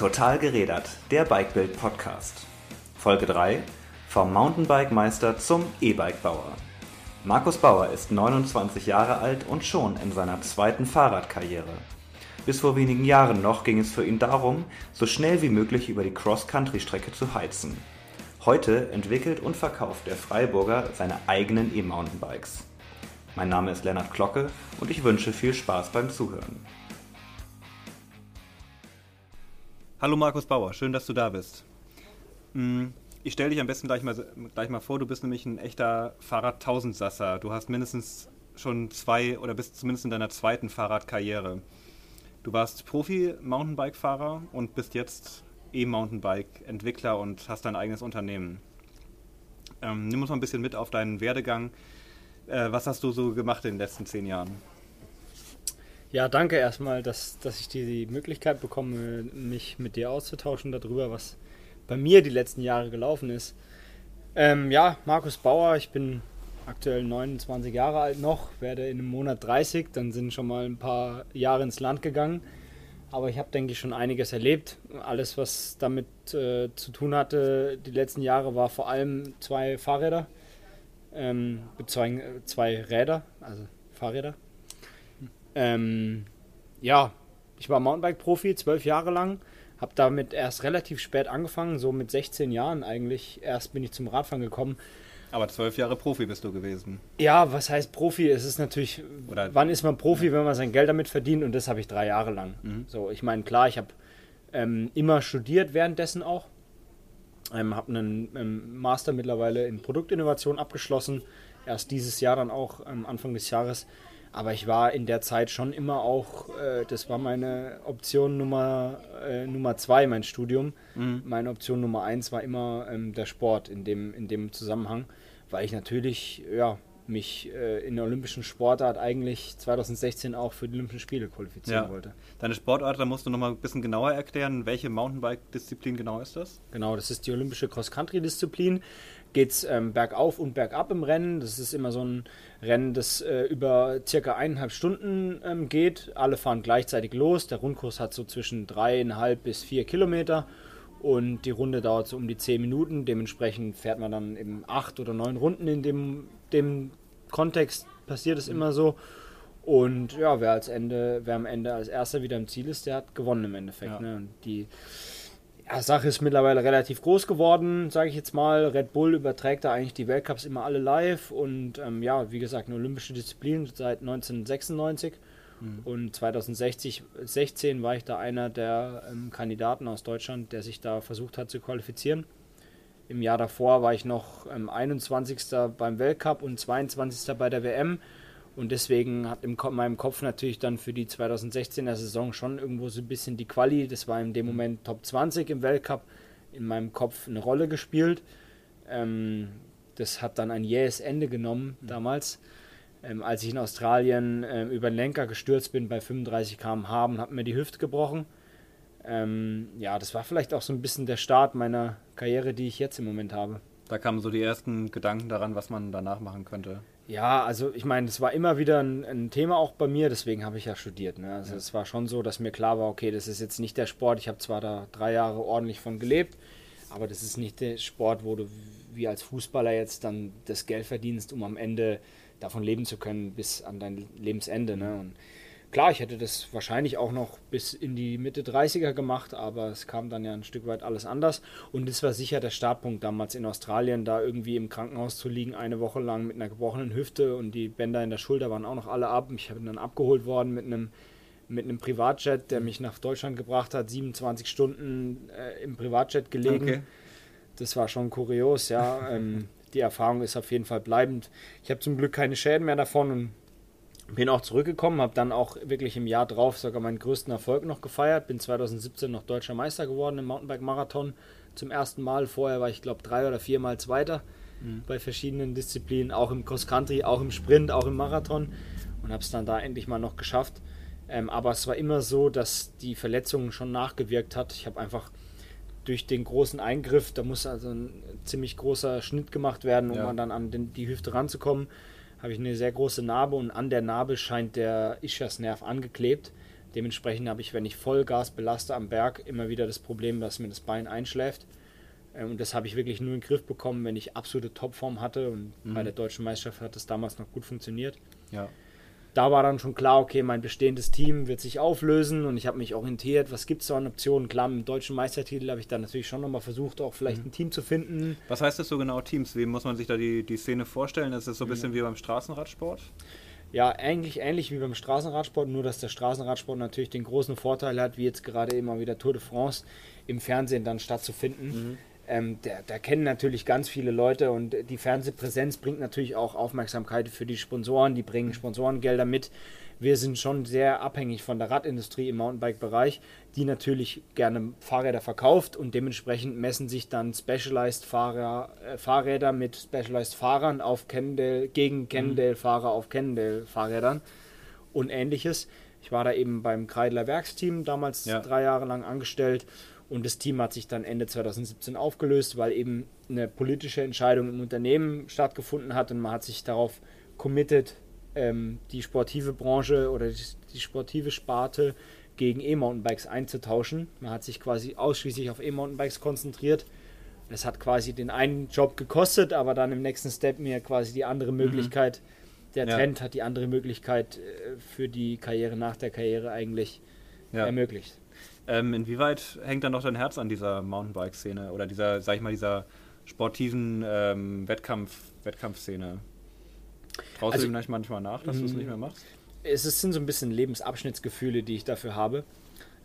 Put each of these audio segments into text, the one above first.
Total gerädert, der Bikebild Podcast. Folge 3: Vom Mountainbike-Meister zum E-Bike-Bauer. Markus Bauer ist 29 Jahre alt und schon in seiner zweiten Fahrradkarriere. Bis vor wenigen Jahren noch ging es für ihn darum, so schnell wie möglich über die Cross-Country-Strecke zu heizen. Heute entwickelt und verkauft der Freiburger seine eigenen E-Mountainbikes. Mein Name ist Lennart Glocke und ich wünsche viel Spaß beim Zuhören. Hallo Markus Bauer, schön, dass du da bist. Hm, ich stelle dich am besten gleich mal, gleich mal vor, du bist nämlich ein echter Fahrrad-Tausendsasser. Du hast mindestens schon zwei oder bist zumindest in deiner zweiten Fahrradkarriere. Du warst Profi-Mountainbike-Fahrer und bist jetzt E-Mountainbike-Entwickler und hast dein eigenes Unternehmen. Ähm, nimm uns mal ein bisschen mit auf deinen Werdegang. Äh, was hast du so gemacht in den letzten zehn Jahren? Ja, danke erstmal, dass, dass ich die Möglichkeit bekomme, mich mit dir auszutauschen darüber, was bei mir die letzten Jahre gelaufen ist. Ähm, ja, Markus Bauer, ich bin aktuell 29 Jahre alt noch, werde in einem Monat 30, dann sind schon mal ein paar Jahre ins Land gegangen. Aber ich habe, denke ich, schon einiges erlebt. Alles, was damit äh, zu tun hatte, die letzten Jahre, war vor allem zwei Fahrräder, ähm, zwei, zwei Räder, also Fahrräder. Ähm, ja, ich war Mountainbike-Profi, zwölf Jahre lang. Habe damit erst relativ spät angefangen, so mit 16 Jahren eigentlich. Erst bin ich zum Radfahren gekommen. Aber zwölf Jahre Profi bist du gewesen. Ja, was heißt Profi? Es ist natürlich, Oder, wann ist man Profi, ja. wenn man sein Geld damit verdient? Und das habe ich drei Jahre lang. Mhm. So, ich meine, klar, ich habe ähm, immer studiert währenddessen auch. Ähm, habe einen ähm, Master mittlerweile in Produktinnovation abgeschlossen. Erst dieses Jahr dann auch, ähm, Anfang des Jahres. Aber ich war in der Zeit schon immer auch, äh, das war meine Option Nummer, äh, Nummer zwei, mein Studium. Mhm. Meine Option Nummer eins war immer ähm, der Sport in dem, in dem Zusammenhang, weil ich natürlich ja, mich äh, in der olympischen Sportart eigentlich 2016 auch für die Olympischen Spiele qualifizieren ja. wollte. Deine Sportart, da musst du nochmal ein bisschen genauer erklären, welche Mountainbike-Disziplin genau ist das? Genau, das ist die olympische Cross-Country-Disziplin geht es ähm, bergauf und bergab im Rennen. Das ist immer so ein Rennen, das äh, über circa eineinhalb Stunden ähm, geht. Alle fahren gleichzeitig los. Der Rundkurs hat so zwischen dreieinhalb bis vier Kilometer und die Runde dauert so um die zehn Minuten. Dementsprechend fährt man dann eben acht oder neun Runden. In dem, dem Kontext passiert es immer so. Und ja, wer, als Ende, wer am Ende als erster wieder im Ziel ist, der hat gewonnen im Endeffekt. Ja. Ne? Und die ja, Sache ist mittlerweile relativ groß geworden, sage ich jetzt mal. Red Bull überträgt da eigentlich die Weltcups immer alle live und ähm, ja, wie gesagt, eine olympische Disziplin seit 1996. Mhm. Und 2016 war ich da einer der ähm, Kandidaten aus Deutschland, der sich da versucht hat zu qualifizieren. Im Jahr davor war ich noch ähm, 21. beim Weltcup und 22. bei der WM. Und deswegen hat in meinem Kopf natürlich dann für die 2016er Saison schon irgendwo so ein bisschen die Quali, das war in dem mhm. Moment Top 20 im Weltcup, in meinem Kopf eine Rolle gespielt. Ähm, das hat dann ein jähes Ende genommen mhm. damals, ähm, als ich in Australien äh, über den Lenker gestürzt bin bei 35 km/h und habe mir die Hüfte gebrochen. Ähm, ja, das war vielleicht auch so ein bisschen der Start meiner Karriere, die ich jetzt im Moment habe. Da kamen so die ersten Gedanken daran, was man danach machen könnte. Ja, also ich meine, das war immer wieder ein, ein, Thema auch bei mir, deswegen habe ich ja studiert. Ne? Also ja. es war schon so, dass mir klar war, okay, das ist jetzt nicht der Sport, ich habe zwar da drei Jahre ordentlich von gelebt, aber das ist nicht der Sport, wo du wie als Fußballer jetzt dann das Geld verdienst, um am Ende davon leben zu können bis an dein Lebensende. Ne? Und Klar, ich hätte das wahrscheinlich auch noch bis in die Mitte 30er gemacht, aber es kam dann ja ein Stück weit alles anders. Und das war sicher der Startpunkt damals in Australien, da irgendwie im Krankenhaus zu liegen, eine Woche lang mit einer gebrochenen Hüfte und die Bänder in der Schulter waren auch noch alle ab. Ich bin dann abgeholt worden mit einem, mit einem Privatjet, der mich nach Deutschland gebracht hat, 27 Stunden äh, im Privatjet gelegen. Okay. Das war schon kurios, ja. ähm, die Erfahrung ist auf jeden Fall bleibend. Ich habe zum Glück keine Schäden mehr davon und bin auch zurückgekommen, habe dann auch wirklich im Jahr drauf sogar meinen größten Erfolg noch gefeiert. Bin 2017 noch deutscher Meister geworden im Mountainbike-Marathon zum ersten Mal. Vorher war ich, glaube drei oder viermal Zweiter mhm. bei verschiedenen Disziplinen, auch im Cross-Country, auch im Sprint, auch im Marathon und habe es dann da endlich mal noch geschafft. Ähm, aber es war immer so, dass die Verletzung schon nachgewirkt hat. Ich habe einfach durch den großen Eingriff, da muss also ein ziemlich großer Schnitt gemacht werden, um ja. dann an den, die Hüfte ranzukommen habe ich eine sehr große Narbe und an der Narbe scheint der Ischiasnerv angeklebt. Dementsprechend habe ich, wenn ich Vollgas belaste am Berg, immer wieder das Problem, dass mir das Bein einschläft. Ähm, und das habe ich wirklich nur in den Griff bekommen, wenn ich absolute Topform hatte. Und mhm. bei der deutschen Meisterschaft hat das damals noch gut funktioniert. Ja. Da war dann schon klar, okay, mein bestehendes Team wird sich auflösen und ich habe mich orientiert, was gibt es so an Optionen. Klar, mit dem deutschen Meistertitel habe ich dann natürlich schon nochmal versucht, auch vielleicht mhm. ein Team zu finden. Was heißt das so genau, Teams? Wie muss man sich da die, die Szene vorstellen? Ist das so ein bisschen ja. wie beim Straßenradsport? Ja, eigentlich ähnlich wie beim Straßenradsport, nur dass der Straßenradsport natürlich den großen Vorteil hat, wie jetzt gerade immer wieder Tour de France im Fernsehen dann stattzufinden. Mhm. Ähm, da kennen natürlich ganz viele Leute und die Fernsehpräsenz bringt natürlich auch Aufmerksamkeit für die Sponsoren, die bringen Sponsorengelder mit. Wir sind schon sehr abhängig von der Radindustrie im Mountainbike-Bereich, die natürlich gerne Fahrräder verkauft und dementsprechend messen sich dann Specialized-Fahrer, äh, Fahrräder mit Specialized-Fahrern auf Cannondale, gegen Cannondale-Fahrer auf Cannondale-Fahrrädern und ähnliches. Ich war da eben beim Kreidler Werksteam damals ja. drei Jahre lang angestellt und das Team hat sich dann Ende 2017 aufgelöst, weil eben eine politische Entscheidung im Unternehmen stattgefunden hat und man hat sich darauf committed, ähm, die sportive Branche oder die, die sportive Sparte gegen E-Mountainbikes einzutauschen. Man hat sich quasi ausschließlich auf E-Mountainbikes konzentriert. Das hat quasi den einen Job gekostet, aber dann im nächsten Step mir quasi die andere mhm. Möglichkeit, mhm. der Trend hat die andere Möglichkeit äh, für die Karriere nach der Karriere eigentlich ja. ermöglicht. Ähm, inwieweit hängt dann noch dein Herz an dieser Mountainbike-Szene oder dieser, sag ich mal, dieser sportiven ähm, Wettkampf, Wettkampfszene? Traust also, du ihm manchmal nach, dass du es nicht mehr machst? Es sind so ein bisschen Lebensabschnittsgefühle, die ich dafür habe.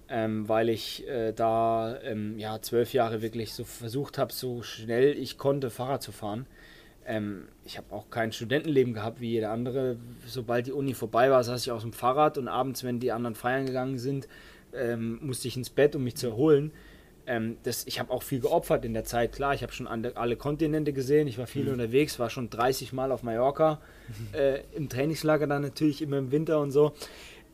Ähm, weil ich äh, da ähm, ja zwölf Jahre wirklich so versucht habe, so schnell ich konnte Fahrrad zu fahren. Ähm, ich habe auch kein Studentenleben gehabt wie jeder andere. Sobald die Uni vorbei war, saß ich aus dem Fahrrad und abends, wenn die anderen feiern gegangen sind, ähm, musste ich ins Bett, um mich zu erholen. Ähm, das, ich habe auch viel geopfert in der Zeit, klar, ich habe schon alle, Kontinente gesehen, ich war viel mhm. unterwegs, war schon 30 Mal auf Mallorca, mhm. äh, im Trainingslager dann natürlich immer im Winter und so.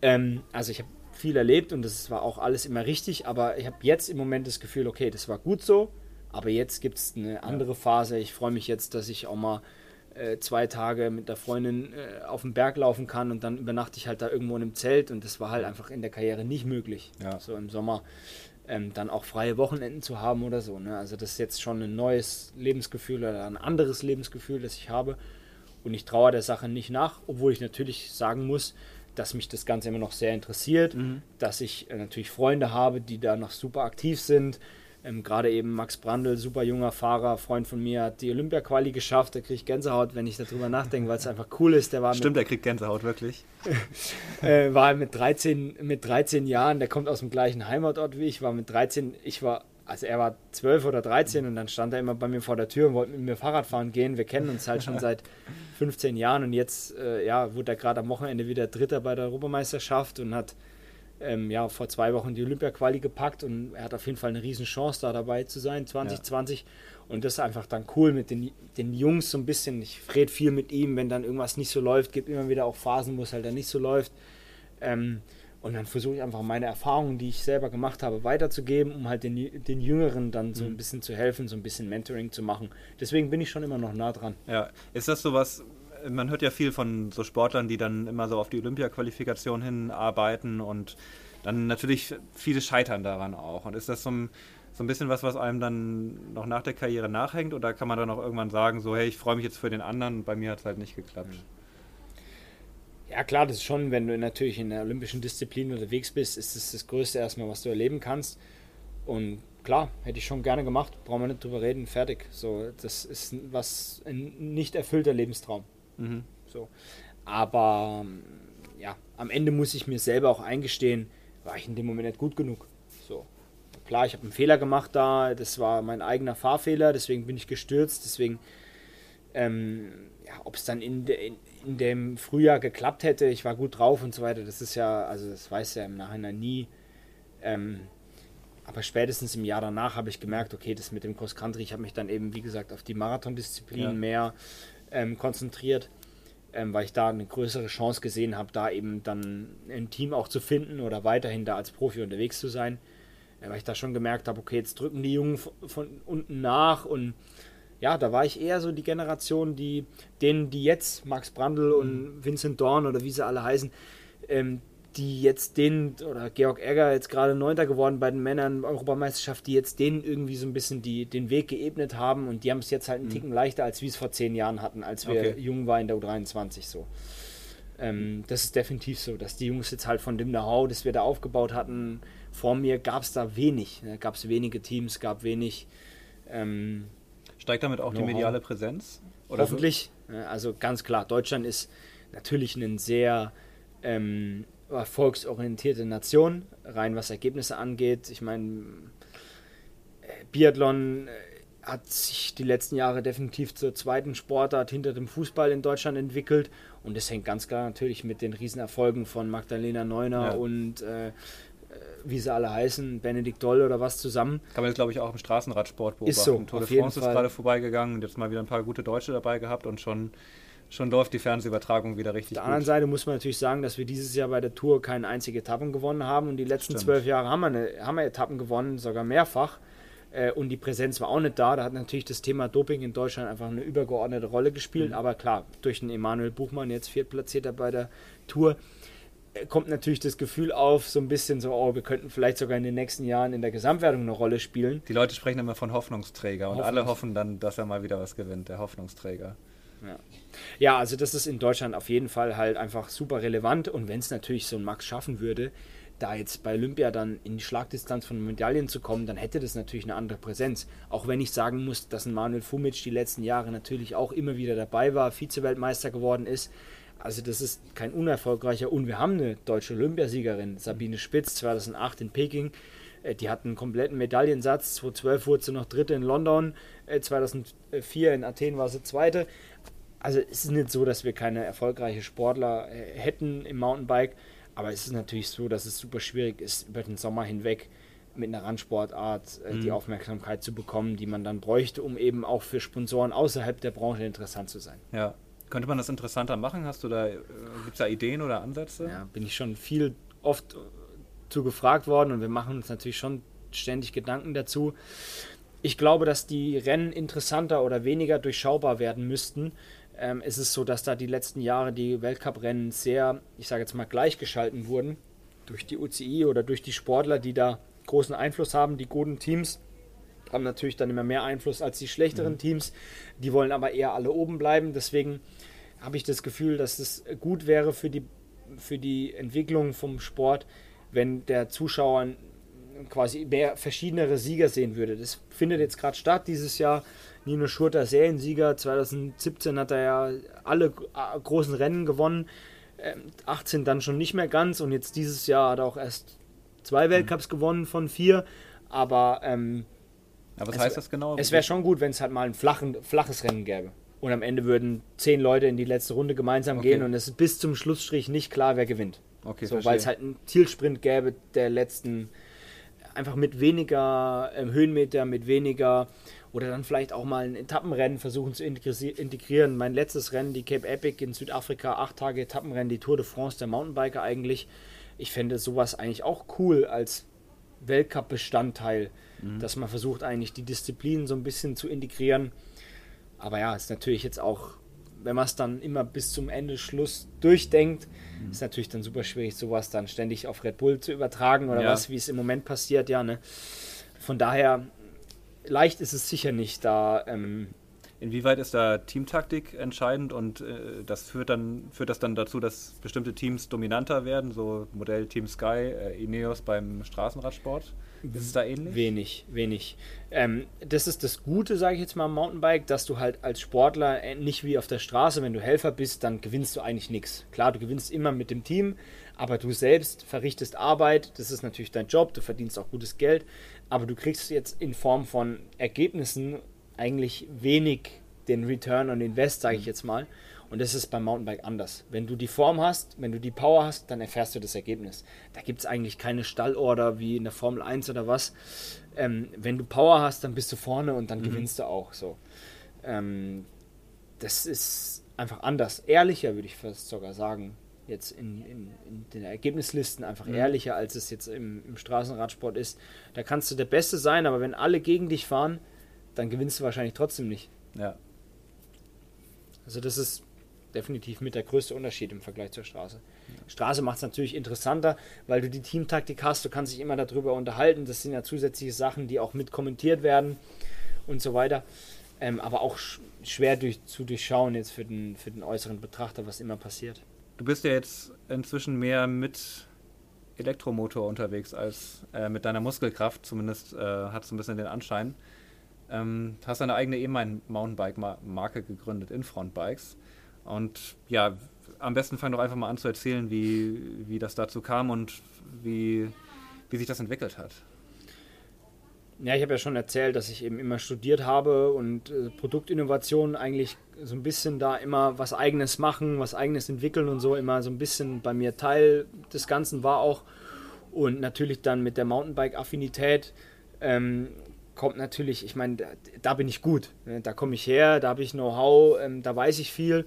Ähm, also ich habe viel erlebt und das war auch alles immer richtig, aber ich habe jetzt im Moment das Gefühl, okay, das war gut so, aber jetzt gibt es eine andere Phase. Ich freue mich jetzt, dass ich auch mal zwei Tage mit der Freundin äh, auf den Berg laufen kann und dann übernachte ich halt da irgendwo in einem Zelt und das war halt einfach in der Karriere nicht möglich. Ja. So im Sommer ähm, dann auch freie Wochenenden zu haben oder so. Ne? Also das ist jetzt schon ein neues Lebensgefühl oder ein anderes Lebensgefühl, das ich habe und ich traue der Sache nicht nach, obwohl ich natürlich sagen muss, dass mich das Ganze immer noch sehr interessiert, mhm. dass ich äh, natürlich Freunde habe, die da noch super aktiv sind, ähm, Gerade eben Max Brandl, super junger Fahrer, Freund von mir, hat die Olympia-Quali geschafft. Kriege ich Gänsehaut, wenn ich darüber nachdenke, weil es einfach cool ist. Der war Stimmt, er kriegt Gänsehaut, wirklich. äh, war mit 13, mit 13 Jahren, der kommt aus dem gleichen Heimatort wie ich, war mit 13, ich war, also er war 12 oder 13 und dann stand er immer bei mir vor der Tür und wollte mit mir Fahrrad fahren gehen. Wir kennen uns halt schon seit 15 Jahren und jetzt äh, ja, wurde er gerade am Wochenende wieder Dritter bei der Europameisterschaft und hat ähm, ja, vor zwei Wochen die Olympia-Quali gepackt und er hat auf jeden Fall eine riesen Chance da dabei zu sein, 2020. Ja. Und das ist einfach dann cool mit den, den Jungs so ein bisschen. Ich rede viel mit ihm, wenn dann irgendwas nicht so läuft, gibt immer wieder auch Phasen, wo es halt dann nicht so läuft. Ähm, und dann versuche ich einfach meine Erfahrungen, die ich selber gemacht habe, weiterzugeben, um halt den, den Jüngeren dann so ein mhm. bisschen zu helfen, so ein bisschen Mentoring zu machen. Deswegen bin ich schon immer noch nah dran. Ja, ist das sowas, man hört ja viel von so Sportlern, die dann immer so auf die Olympia-Qualifikation hinarbeiten und dann natürlich viele scheitern daran auch. Und ist das so ein, so ein bisschen was, was einem dann noch nach der Karriere nachhängt? Oder kann man dann auch irgendwann sagen, so, hey, ich freue mich jetzt für den anderen, bei mir hat es halt nicht geklappt? Ja, klar, das ist schon, wenn du natürlich in der olympischen Disziplin unterwegs bist, ist es das Größte erstmal, was du erleben kannst. Und klar, hätte ich schon gerne gemacht, brauchen wir nicht drüber reden, fertig. So, das ist was ein nicht erfüllter Lebenstraum. Mhm. So. Aber ja, am Ende muss ich mir selber auch eingestehen, war ich in dem Moment nicht gut genug. So. Klar, ich habe einen Fehler gemacht da, das war mein eigener Fahrfehler, deswegen bin ich gestürzt, deswegen, ähm, ja, ob es dann in, de, in, in, dem Frühjahr geklappt hätte, ich war gut drauf und so weiter, das ist ja, also das weiß ja im Nachhinein nie. Ähm, aber spätestens im Jahr danach habe ich gemerkt, okay, das mit dem Cross Country, ich habe mich dann eben, wie gesagt, auf die Marathondisziplin ja. mehr ähm, konzentriert, ähm, weil ich da eine größere Chance gesehen habe, da eben dann ein Team auch zu finden oder weiterhin da als Profi unterwegs zu sein. Äh, weil ich da schon gemerkt habe, okay, jetzt drücken die Jungen von unten nach und ja, da war ich eher so die Generation, die denen, die jetzt Max Brandl und mhm. Vincent Dorn oder wie sie alle heißen, ähm, die jetzt den, oder Georg Egger jetzt gerade Neunter geworden bei den Männern Europameisterschaft, die jetzt denen irgendwie so ein bisschen die, den Weg geebnet haben und die haben es jetzt halt einen mhm. Ticken leichter, als wir es vor zehn Jahren hatten, als wir okay. jung waren in der U23 so. Ähm, das ist definitiv so, dass die Jungs jetzt halt von dem Know-how, das wir da aufgebaut hatten, vor mir gab es da wenig. Ne? Gab es wenige Teams, gab wenig. Ähm, Steigt damit auch die mediale Präsenz? Oder Hoffentlich. So? Also ganz klar, Deutschland ist natürlich ein sehr ähm, erfolgsorientierte Nation, rein was Ergebnisse angeht. Ich meine, Biathlon äh, hat sich die letzten Jahre definitiv zur zweiten Sportart hinter dem Fußball in Deutschland entwickelt und das hängt ganz klar natürlich mit den Riesenerfolgen von Magdalena Neuner ja. und äh, äh wie sie alle heißen, Benedikt Doll oder was zusammen. Kann man jetzt, glaube ich, auch im Straßenradsport beobachten. Ist so, Tour de France ist gerade vorbeigegangen und jetzt mal wieder ein paar gute Deutsche dabei gehabt und schon schon läuft die Fernsehübertragung wieder richtig. Auf der anderen Seite muss man natürlich sagen, dass wir dieses Jahr bei der Tour keine einzige Etappen gewonnen haben und die letzten Stimmt. zwölf Jahre haben wir, eine, haben wir Etappen gewonnen, sogar mehrfach. Äh, und die Präsenz war auch nicht da. Da hat natürlich das Thema Doping in Deutschland einfach eine übergeordnete Rolle gespielt. Mhm. Aber klar, durch den Emanuel Buchmann, jetzt Viertplatzierter bei der Tour, äh, kommt natürlich das Gefühl auf, so ein bisschen so, oh, wir könnten vielleicht sogar in den nächsten Jahren in der Gesamtwertung eine Rolle spielen. Die Leute sprechen immer von Hoffnungsträger und Hoffnungs alle hoffen dann, dass er mal wieder was gewinnt, der Hoffnungsträger. Ja. Ja, also das ist in Deutschland auf jeden Fall halt einfach super relevant und wenn es natürlich so ein Max schaffen würde, da jetzt bei Olympia dann in die Schlagdistanz von Medaillen zu kommen, dann hätte das natürlich eine andere Präsenz. Auch wenn ich sagen muss, dass ein Manuel Fumic die letzten Jahre natürlich auch immer wieder dabei war, Vize-Weltmeister geworden ist. Also das ist kein unerfolgreicher und wir haben eine deutsche Olympiasiegerin, Sabine Spitz, 2008 in Peking. Äh, die hat einen kompletten Medaillensatz. 2012 wurde sie noch Dritte in London, 2004 äh, in Athen war sie Zweite also es ist nicht so, dass wir keine erfolgreichen Sportler äh, hätten im Mountainbike, aber es ist natürlich so, dass es super schwierig ist, über den Sommer hinweg mit einer Randsportart äh, mhm. die Aufmerksamkeit zu bekommen, die man dann bräuchte, um eben auch für Sponsoren außerhalb der Branche interessant zu sein. Ja. Könnte man das interessanter machen? Hast du da, äh, gibt es da Ideen oder Ansätze? Ja, bin ich schon viel oft äh, zu gefragt worden und wir machen uns natürlich schon ständig Gedanken dazu. Ich glaube, dass die Rennen interessanter oder weniger durchschaubar werden müssten, ähm, ist es so, dass da die letzten Jahre die Weltcuprennen sehr, ich sage jetzt mal, gleichgeschalten wurden durch die UCI oder durch die Sportler, die da großen Einfluss haben. Die guten Teams haben natürlich dann immer mehr Einfluss als die schlechteren mhm. Teams. Die wollen aber eher alle oben bleiben. Deswegen habe ich das Gefühl, dass es gut wäre für die, für die Entwicklung vom Sport, wenn der Zuschauer quasi mehr verschiedene Sieger sehen würde. Das findet jetzt gerade statt dieses Jahr. Nino Schurter Seriensieger. 2017 hat er ja alle äh, großen Rennen gewonnen. 18 ähm, dann schon nicht mehr ganz und jetzt dieses Jahr hat er auch erst zwei mhm. Weltcups mhm. gewonnen von vier. Aber, ähm, Aber was es, heißt das genau? Es wäre schon gut, wenn es halt mal ein flachen, flaches Rennen gäbe. Und am Ende würden zehn Leute in die letzte Runde gemeinsam okay. gehen und es ist bis zum Schlussstrich nicht klar, wer gewinnt. Okay, so, weil es halt einen Zielsprint gäbe der letzten, einfach mit weniger ähm, Höhenmeter, mit weniger oder dann vielleicht auch mal ein Etappenrennen versuchen zu integrieren. Mein letztes Rennen, die Cape Epic in Südafrika, acht Tage Etappenrennen, die Tour de France der Mountainbiker eigentlich. Ich fände sowas eigentlich auch cool als Weltcup-Bestandteil, mhm. dass man versucht eigentlich die Disziplinen so ein bisschen zu integrieren. Aber ja, ist natürlich jetzt auch, wenn man es dann immer bis zum Ende Schluss durchdenkt, mhm. ist natürlich dann super schwierig, sowas dann ständig auf Red Bull zu übertragen oder ja. was, wie es im Moment passiert, ja, ne? Von daher leicht ist es sicher nicht, da. Ähm, Inwieweit ist da Teamtaktik entscheidend und äh, das führt dann führt das dann dazu, dass bestimmte Teams dominanter werden, so Modell Team Sky, äh, Ineos beim Straßenradsport? Ist es da ähnlich? Wenig, wenig. Ähm, das ist das Gute, sage ich jetzt mal, am Mountainbike, dass du halt als Sportler äh, nicht wie auf der Straße, wenn du Helfer bist, dann gewinnst du eigentlich nichts. Klar, du gewinnst immer mit dem Team, aber du selbst verrichtest Arbeit, das ist natürlich dein Job, du verdienst auch gutes Geld, aber du kriegst jetzt in Form von Ergebnissen eigentlich wenig den Return on Invest, sage ich mhm. jetzt mal. Und das ist beim Mountainbike anders. Wenn du die Form hast, wenn du die Power hast, dann erfährst du das Ergebnis. Da gibt es eigentlich keine Stallorder wie in der Formel 1 oder was. Ähm, wenn du Power hast, dann bist du vorne und dann mhm. gewinnst du auch. So. Ähm, das ist einfach anders. Ehrlicher, würde ich fast sogar sagen jetzt in, in, in den Ergebnislisten einfach mhm. ehrlicher, als es jetzt im, im Straßenradsport ist. Da kannst du der Beste sein, aber wenn alle gegen dich fahren, dann gewinnst du wahrscheinlich trotzdem nicht. Ja. Also das ist definitiv mit der größte Unterschied im Vergleich zur Straße. Straße macht es natürlich interessanter, weil du die Teamtaktik hast, du kannst dich immer darüber unterhalten. Das sind ja zusätzliche Sachen, die auch mit kommentiert werden und so weiter. Ähm, aber auch sch schwer durch, zu durchschauen jetzt für den, für den äußeren Betrachter, was immer passiert. Du bist ja jetzt inzwischen mehr mit Elektromotor unterwegs als äh, mit deiner Muskelkraft. Zumindest äh, hat es ein bisschen den Anschein. Ähm, hast deine eigene E-Mountainbike-Marke gegründet, Infront Bikes. Und ja, am besten fang doch einfach mal an zu erzählen, wie, wie das dazu kam und wie, wie sich das entwickelt hat. Ja, ich habe ja schon erzählt, dass ich eben immer studiert habe und äh, Produktinnovation eigentlich so ein bisschen da immer was eigenes machen, was eigenes entwickeln und so immer so ein bisschen bei mir Teil des Ganzen war auch. Und natürlich dann mit der Mountainbike-Affinität ähm, kommt natürlich, ich meine, da, da, bin ich gut. Ne? Da komme ich her, da habe ich Know-how, ähm, da weiß ich viel.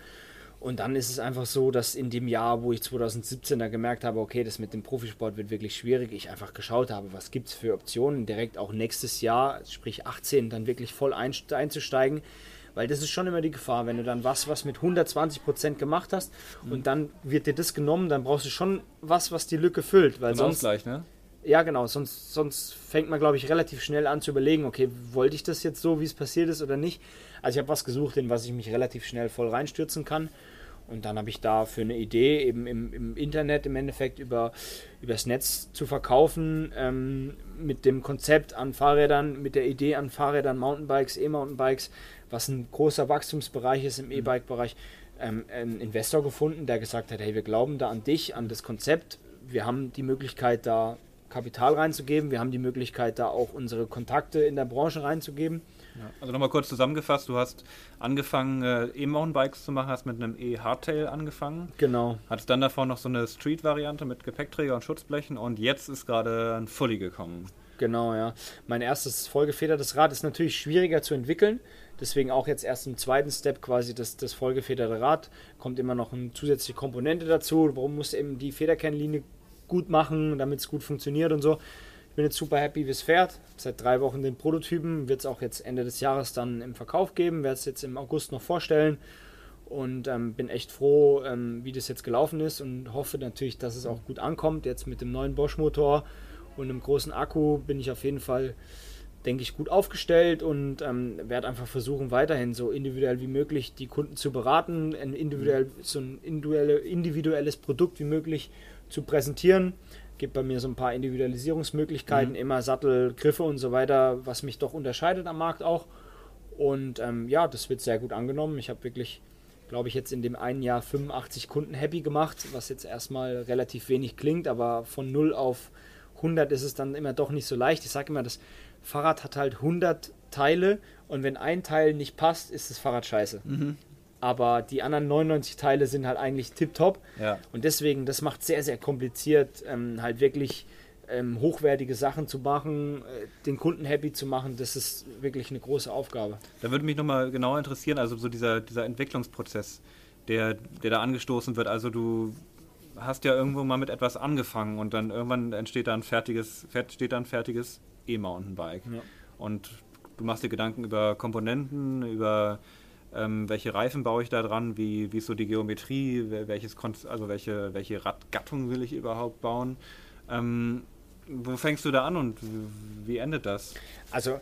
Und dann ist es einfach so, dass in dem Jahr, wo ich 2017 da gemerkt habe, okay, das mit dem Profisport wird wirklich schwierig, ich einfach geschaut habe, was gibt es für Optionen, direkt auch nächstes Jahr, sprich 18, dann wirklich voll einzusteigen. Weil das ist schon immer die Gefahr, wenn du dann was, was mit 120 Prozent gemacht hast mhm. und dann wird dir das genommen, dann brauchst du schon was, was die Lücke füllt. Weil sonst, Ausgleich, ne? Ja, genau. Sonst, sonst fängt man, glaube ich, relativ schnell an zu überlegen, okay, wollte ich das jetzt so, wie es passiert ist oder nicht. Also ich habe was gesucht, in was ich mich relativ schnell voll reinstürzen kann. Und dann habe ich da für eine Idee eben im, im Internet im Endeffekt über übers Netz zu verkaufen ähm, mit dem Konzept an Fahrrädern, mit der Idee an Fahrrädern, Mountainbikes, E-Mountainbikes, was ein großer Wachstumsbereich ist im mhm. E-Bike-Bereich, ähm, einen Investor gefunden, der gesagt hat, hey, wir glauben da an dich, an das Konzept. Wir haben die Möglichkeit, da Kapital reinzugeben. Wir haben die Möglichkeit, da auch unsere Kontakte in der Branche reinzugeben. Ja, also nochmal kurz zusammengefasst, du hast angefangen, äh, E-Mountainbikes zu machen, hast mit einem E-Hardtail angefangen. Genau. Hattest dann davor noch so eine Street-Variante mit Gepäckträger und Schutzblechen und jetzt ist gerade ein Fully gekommen. Genau, ja. Mein erstes vollgefedertes Rad ist natürlich schwieriger zu entwickeln. Deswegen auch jetzt erst im zweiten Step quasi das, das vollgefederte Rad. Kommt immer noch eine zusätzliche Komponente dazu. Warum muss eben die Federkennlinie gut machen, damit es gut funktioniert und so. Bin jetzt super happy, wie es fährt. Seit drei Wochen den Prototypen. Wird es auch jetzt Ende des Jahres dann im Verkauf geben. Werde es jetzt im August noch vorstellen. Und ähm, bin echt froh, ähm, wie das jetzt gelaufen ist und hoffe natürlich, dass es auch gut ankommt. Jetzt mit dem neuen Bosch-Motor und einem großen Akku bin ich auf jeden Fall, denke ich, gut aufgestellt und ähm, werde einfach versuchen, weiterhin so individuell wie möglich die Kunden zu beraten, ein individuell, so ein individuelles Produkt wie möglich zu präsentieren. Gibt bei mir so ein paar Individualisierungsmöglichkeiten, mhm. immer Sattel, Griffe und so weiter, was mich doch unterscheidet am Markt auch. Und ähm, ja, das wird sehr gut angenommen. Ich habe wirklich, glaube ich, jetzt in dem einen Jahr 85 Kunden happy gemacht, was jetzt erstmal relativ wenig klingt, aber von 0 auf 100 ist es dann immer doch nicht so leicht. Ich sage immer, das Fahrrad hat halt 100 Teile und wenn ein Teil nicht passt, ist das Fahrrad scheiße. Mhm aber die anderen 99 Teile sind halt eigentlich tipptopp. Ja. Und deswegen, das macht sehr, sehr kompliziert, ähm, halt wirklich ähm, hochwertige Sachen zu machen, äh, den Kunden happy zu machen. Das ist wirklich eine große Aufgabe. Da würde mich nochmal genauer interessieren, also so dieser, dieser Entwicklungsprozess, der, der da angestoßen wird. Also du hast ja irgendwo mal mit etwas angefangen und dann irgendwann entsteht da ein fertiges, steht da ein fertiges E-Mountainbike. Ja. Und du machst dir Gedanken über Komponenten, über ähm, welche Reifen baue ich da dran, wie, wie ist so die Geometrie, welches also welche, welche Radgattung will ich überhaupt bauen. Ähm, wo fängst du da an und wie endet das? Also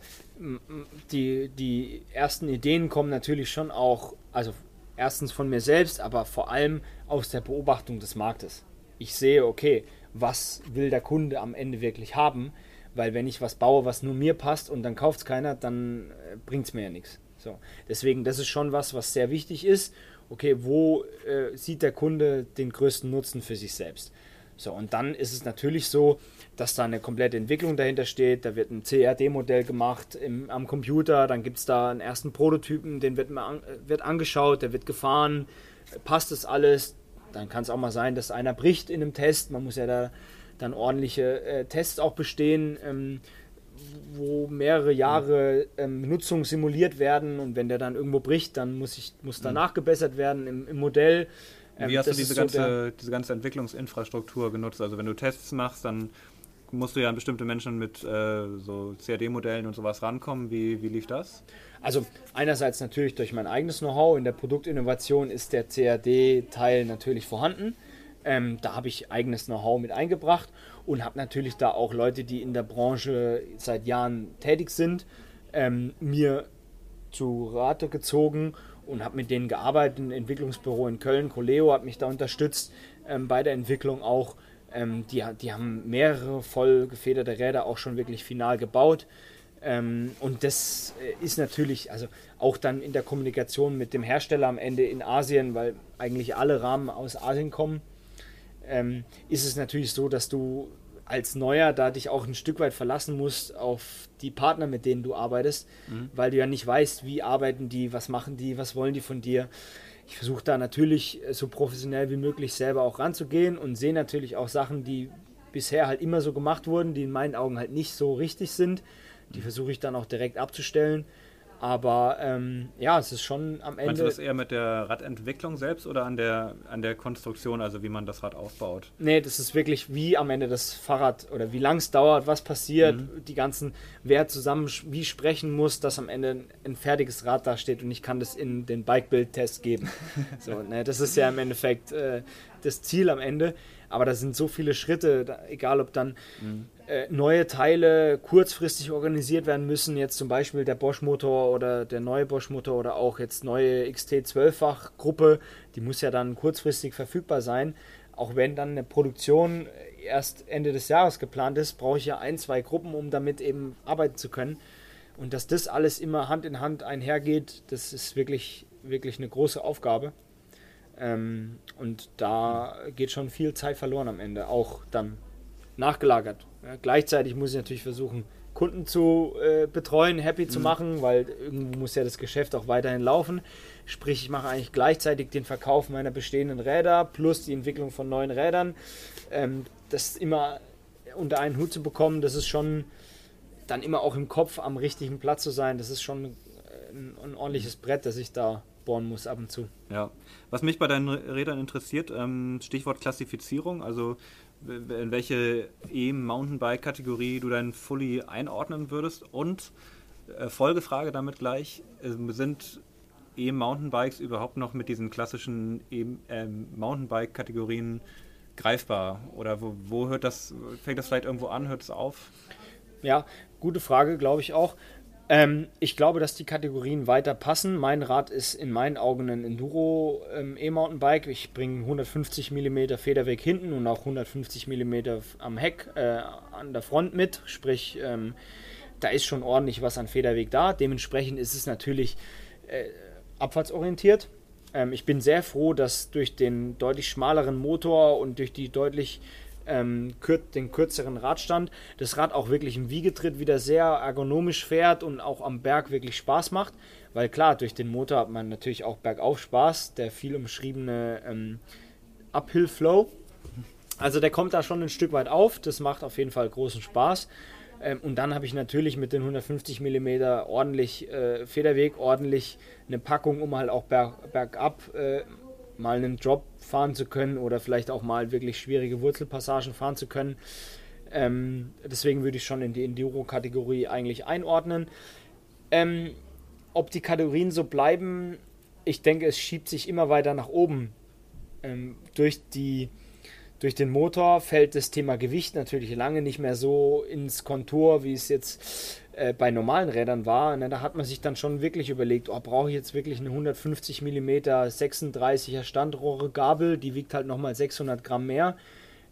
die, die ersten Ideen kommen natürlich schon auch, also erstens von mir selbst, aber vor allem aus der Beobachtung des Marktes. Ich sehe, okay, was will der Kunde am Ende wirklich haben? Weil wenn ich was baue, was nur mir passt und dann kauft es keiner, dann äh, bringt es mir ja nichts. So. Deswegen, das ist schon was, was sehr wichtig ist. Okay, wo äh, sieht der Kunde den größten Nutzen für sich selbst? So, und dann ist es natürlich so, dass da eine komplette Entwicklung dahinter steht. Da wird ein CRD-Modell gemacht im, am Computer, dann gibt es da einen ersten Prototypen, den wird, an, wird angeschaut, der wird gefahren, passt das alles. Dann kann es auch mal sein, dass einer bricht in einem Test. Man muss ja da dann ordentliche äh, Tests auch bestehen. Ähm, wo mehrere Jahre ähm, Nutzung simuliert werden und wenn der dann irgendwo bricht, dann muss, ich, muss da mhm. nachgebessert werden im, im Modell. Ähm, Wie hast du diese ganze, so diese ganze Entwicklungsinfrastruktur genutzt? Also wenn du Tests machst, dann musst du ja an bestimmte Menschen mit äh, so CAD-Modellen und sowas rankommen. Wie, wie lief das? Also einerseits natürlich durch mein eigenes Know-how. In der Produktinnovation ist der CAD-Teil natürlich vorhanden. Ähm, da habe ich eigenes Know-how mit eingebracht und habe natürlich da auch Leute, die in der Branche seit Jahren tätig sind, ähm, mir zu Rate gezogen und habe mit denen gearbeitet. Ein Entwicklungsbüro in Köln, Coleo, hat mich da unterstützt ähm, bei der Entwicklung auch. Ähm, die, die haben mehrere voll gefederte Räder auch schon wirklich final gebaut. Ähm, und das äh, ist natürlich, also auch dann in der Kommunikation mit dem Hersteller am Ende in Asien, weil eigentlich alle Rahmen aus Asien kommen, ähm, ist es natürlich so, dass du als Neuer da dich auch ein Stück weit verlassen musst auf die Partner, mit denen du arbeitest, mhm. weil du ja nicht weißt, wie arbeiten die, was machen die, was wollen die von dir. Ich versuche da natürlich äh, so professionell wie möglich selber auch ranzugehen und sehe natürlich auch Sachen, die bisher halt immer so gemacht wurden, die in meinen Augen halt nicht so richtig sind. Die mhm. versuche ich dann auch direkt abzustellen aber ähm, ja, es ist schon am Ende. Meinst du das eher mit der Radentwicklung selbst oder an der, an der Konstruktion, also wie man das Rad aufbaut? Nee, das ist wirklich wie am Ende das Fahrrad oder wie lang es dauert, was passiert, mhm. die ganzen, wer zusammen wie sprechen muss, dass am Ende ein fertiges Rad dasteht und ich kann das in den Bike-Build-Test geben. so, ne, das ist ja im Endeffekt äh, das Ziel am Ende. Aber da sind so viele Schritte, egal ob dann mhm. äh, neue Teile kurzfristig organisiert werden müssen, jetzt zum Beispiel der Bosch-Motor oder der neue Bosch-Motor oder auch jetzt neue XT12-Fach-Gruppe, die muss ja dann kurzfristig verfügbar sein. Auch wenn dann eine Produktion erst Ende des Jahres geplant ist, brauche ich ja ein, zwei Gruppen, um damit eben arbeiten zu können. Und dass das alles immer Hand in Hand einhergeht, das ist wirklich, wirklich eine große Aufgabe. Ähm, und da geht schon viel Zeit verloren am Ende, auch dann nachgelagert. Ja, gleichzeitig muss ich natürlich versuchen, Kunden zu äh, betreuen, happy mhm. zu machen, weil irgendwo muss ja das Geschäft auch weiterhin laufen. Sprich, ich mache eigentlich gleichzeitig den Verkauf meiner bestehenden Räder plus die Entwicklung von neuen Rädern. Ähm, das immer unter einen Hut zu bekommen, das ist schon dann immer auch im Kopf am richtigen Platz zu sein. Das ist schon ein, ein ordentliches Brett, das ich da bohren muss ab und zu. Ja, was mich bei deinen Rädern interessiert, ähm, Stichwort Klassifizierung, also in welche E-Mountainbike-Kategorie du dein Fully einordnen würdest und äh, Folgefrage damit gleich, äh, sind E-Mountainbikes überhaupt noch mit diesen klassischen E-Mountainbike-Kategorien greifbar? Oder wo, wo, hört das, fängt das vielleicht irgendwo an, hört es auf? Ja, gute Frage, glaube ich auch. Ähm, ich glaube, dass die Kategorien weiter passen. Mein Rad ist in meinen Augen ein Enduro ähm, E-Mountainbike. Ich bringe 150 mm Federweg hinten und auch 150 mm am Heck äh, an der Front mit. Sprich, ähm, da ist schon ordentlich was an Federweg da. Dementsprechend ist es natürlich äh, abfahrtsorientiert. Ähm, ich bin sehr froh, dass durch den deutlich schmaleren Motor und durch die deutlich ähm, den kürzeren Radstand, das Rad auch wirklich im Wiegetritt wieder sehr ergonomisch fährt und auch am Berg wirklich Spaß macht. Weil klar, durch den Motor hat man natürlich auch bergauf Spaß, der viel umschriebene ähm, Uphill Flow. Also der kommt da schon ein Stück weit auf, das macht auf jeden Fall großen Spaß. Ähm, und dann habe ich natürlich mit den 150 mm ordentlich äh, Federweg, ordentlich eine Packung, um halt auch berg, bergab äh, mal einen Drop fahren zu können oder vielleicht auch mal wirklich schwierige Wurzelpassagen fahren zu können. Ähm, deswegen würde ich schon in die Enduro-Kategorie eigentlich einordnen. Ähm, ob die Kategorien so bleiben, ich denke, es schiebt sich immer weiter nach oben. Ähm, durch, die, durch den Motor fällt das Thema Gewicht natürlich lange nicht mehr so ins Kontur, wie es jetzt äh, bei normalen Rädern war, ne, da hat man sich dann schon wirklich überlegt, oh, brauche ich jetzt wirklich eine 150 mm 36er Standrohre Gabel, die wiegt halt nochmal 600 Gramm mehr.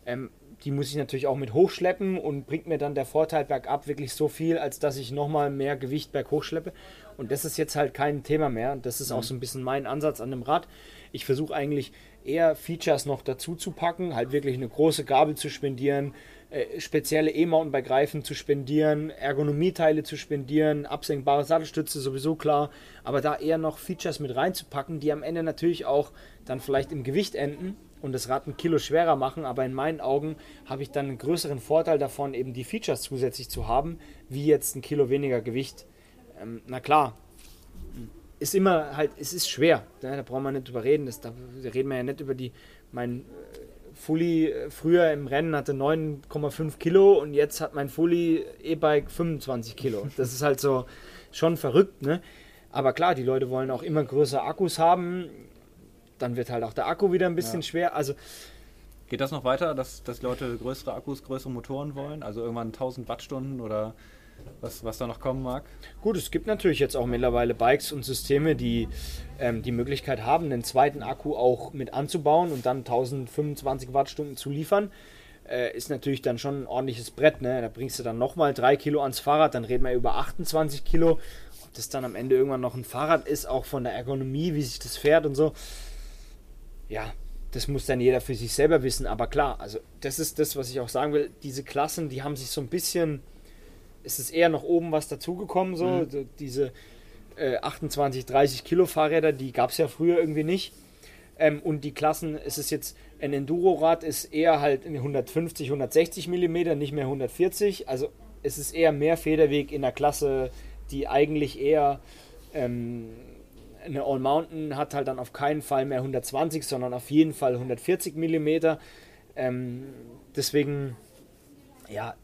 Ähm, die muss ich natürlich auch mit hochschleppen und bringt mir dann der Vorteil bergab wirklich so viel, als dass ich nochmal mehr Gewicht berghoch schleppe. Und das ist jetzt halt kein Thema mehr. Und das ist auch mhm. so ein bisschen mein Ansatz an dem Rad. Ich versuche eigentlich eher Features noch dazu zu packen, halt wirklich eine große Gabel zu spendieren, äh, spezielle E-Mountainbike-Reifen zu spendieren, Ergonomieteile zu spendieren, absenkbare Sattelstütze sowieso klar, aber da eher noch Features mit reinzupacken, die am Ende natürlich auch dann vielleicht im Gewicht enden und das Rad ein Kilo schwerer machen, aber in meinen Augen habe ich dann einen größeren Vorteil davon, eben die Features zusätzlich zu haben, wie jetzt ein Kilo weniger Gewicht. Ähm, na klar, ist immer halt, es ist schwer, ne? da brauchen wir nicht drüber reden, das, da reden wir ja nicht über die, mein Fully äh, früher im Rennen hatte 9,5 Kilo und jetzt hat mein Fully E-Bike 25 Kilo. Das ist halt so schon verrückt, ne? Aber klar, die Leute wollen auch immer größere Akkus haben. Dann wird halt auch der Akku wieder ein bisschen ja. schwer. Also Geht das noch weiter, dass, dass Leute größere Akkus, größere Motoren wollen? Also irgendwann 1000 Wattstunden oder was, was da noch kommen mag? Gut, es gibt natürlich jetzt auch mittlerweile Bikes und Systeme, die ähm, die Möglichkeit haben, einen zweiten Akku auch mit anzubauen und dann 1025 Wattstunden zu liefern. Äh, ist natürlich dann schon ein ordentliches Brett. Ne? Da bringst du dann nochmal 3 Kilo ans Fahrrad, dann reden wir über 28 Kilo. Ob das dann am Ende irgendwann noch ein Fahrrad ist, auch von der Ergonomie, wie sich das fährt und so. Ja, das muss dann jeder für sich selber wissen. Aber klar, also das ist das, was ich auch sagen will. Diese Klassen, die haben sich so ein bisschen ist es eher nach oben was dazugekommen, so. Mhm. Diese äh, 28, 30 Kilo Fahrräder, die gab es ja früher irgendwie nicht. Ähm, und die Klassen, es ist jetzt, ein Enduro-Rad ist eher halt 150, 160 Millimeter, nicht mehr 140. Also es ist eher mehr Federweg in der Klasse, die eigentlich eher ähm, eine All Mountain hat halt dann auf keinen Fall mehr 120, sondern auf jeden Fall 140 Millimeter. Ähm, deswegen, ja,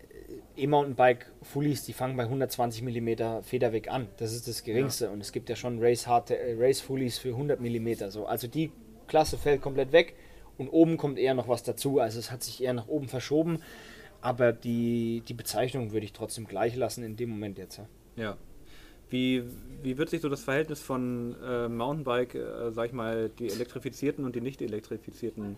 E-Mountainbike Fullies, die fangen bei 120 mm Federweg an. Das ist das geringste. Ja. Und es gibt ja schon Race, Hard, äh, Race Fullies für 100 mm. So. Also die Klasse fällt komplett weg und oben kommt eher noch was dazu. Also es hat sich eher nach oben verschoben. Aber die, die Bezeichnung würde ich trotzdem gleich lassen in dem Moment jetzt. Ja. ja. Wie, wie wird sich so das Verhältnis von äh, Mountainbike, äh, sag ich mal, die elektrifizierten und die nicht elektrifizierten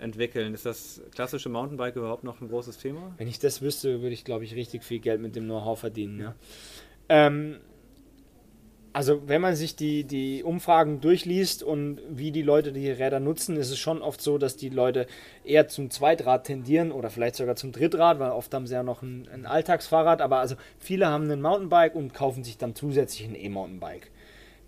entwickeln. Ist das klassische Mountainbike überhaupt noch ein großes Thema? Wenn ich das wüsste, würde ich, glaube ich, richtig viel Geld mit dem Know-how verdienen. Ja. Ähm, also wenn man sich die, die Umfragen durchliest und wie die Leute die Räder nutzen, ist es schon oft so, dass die Leute eher zum Zweitrad tendieren oder vielleicht sogar zum Drittrad, weil oft haben sie ja noch ein, ein Alltagsfahrrad, aber also viele haben ein Mountainbike und kaufen sich dann zusätzlich ein E-Mountainbike.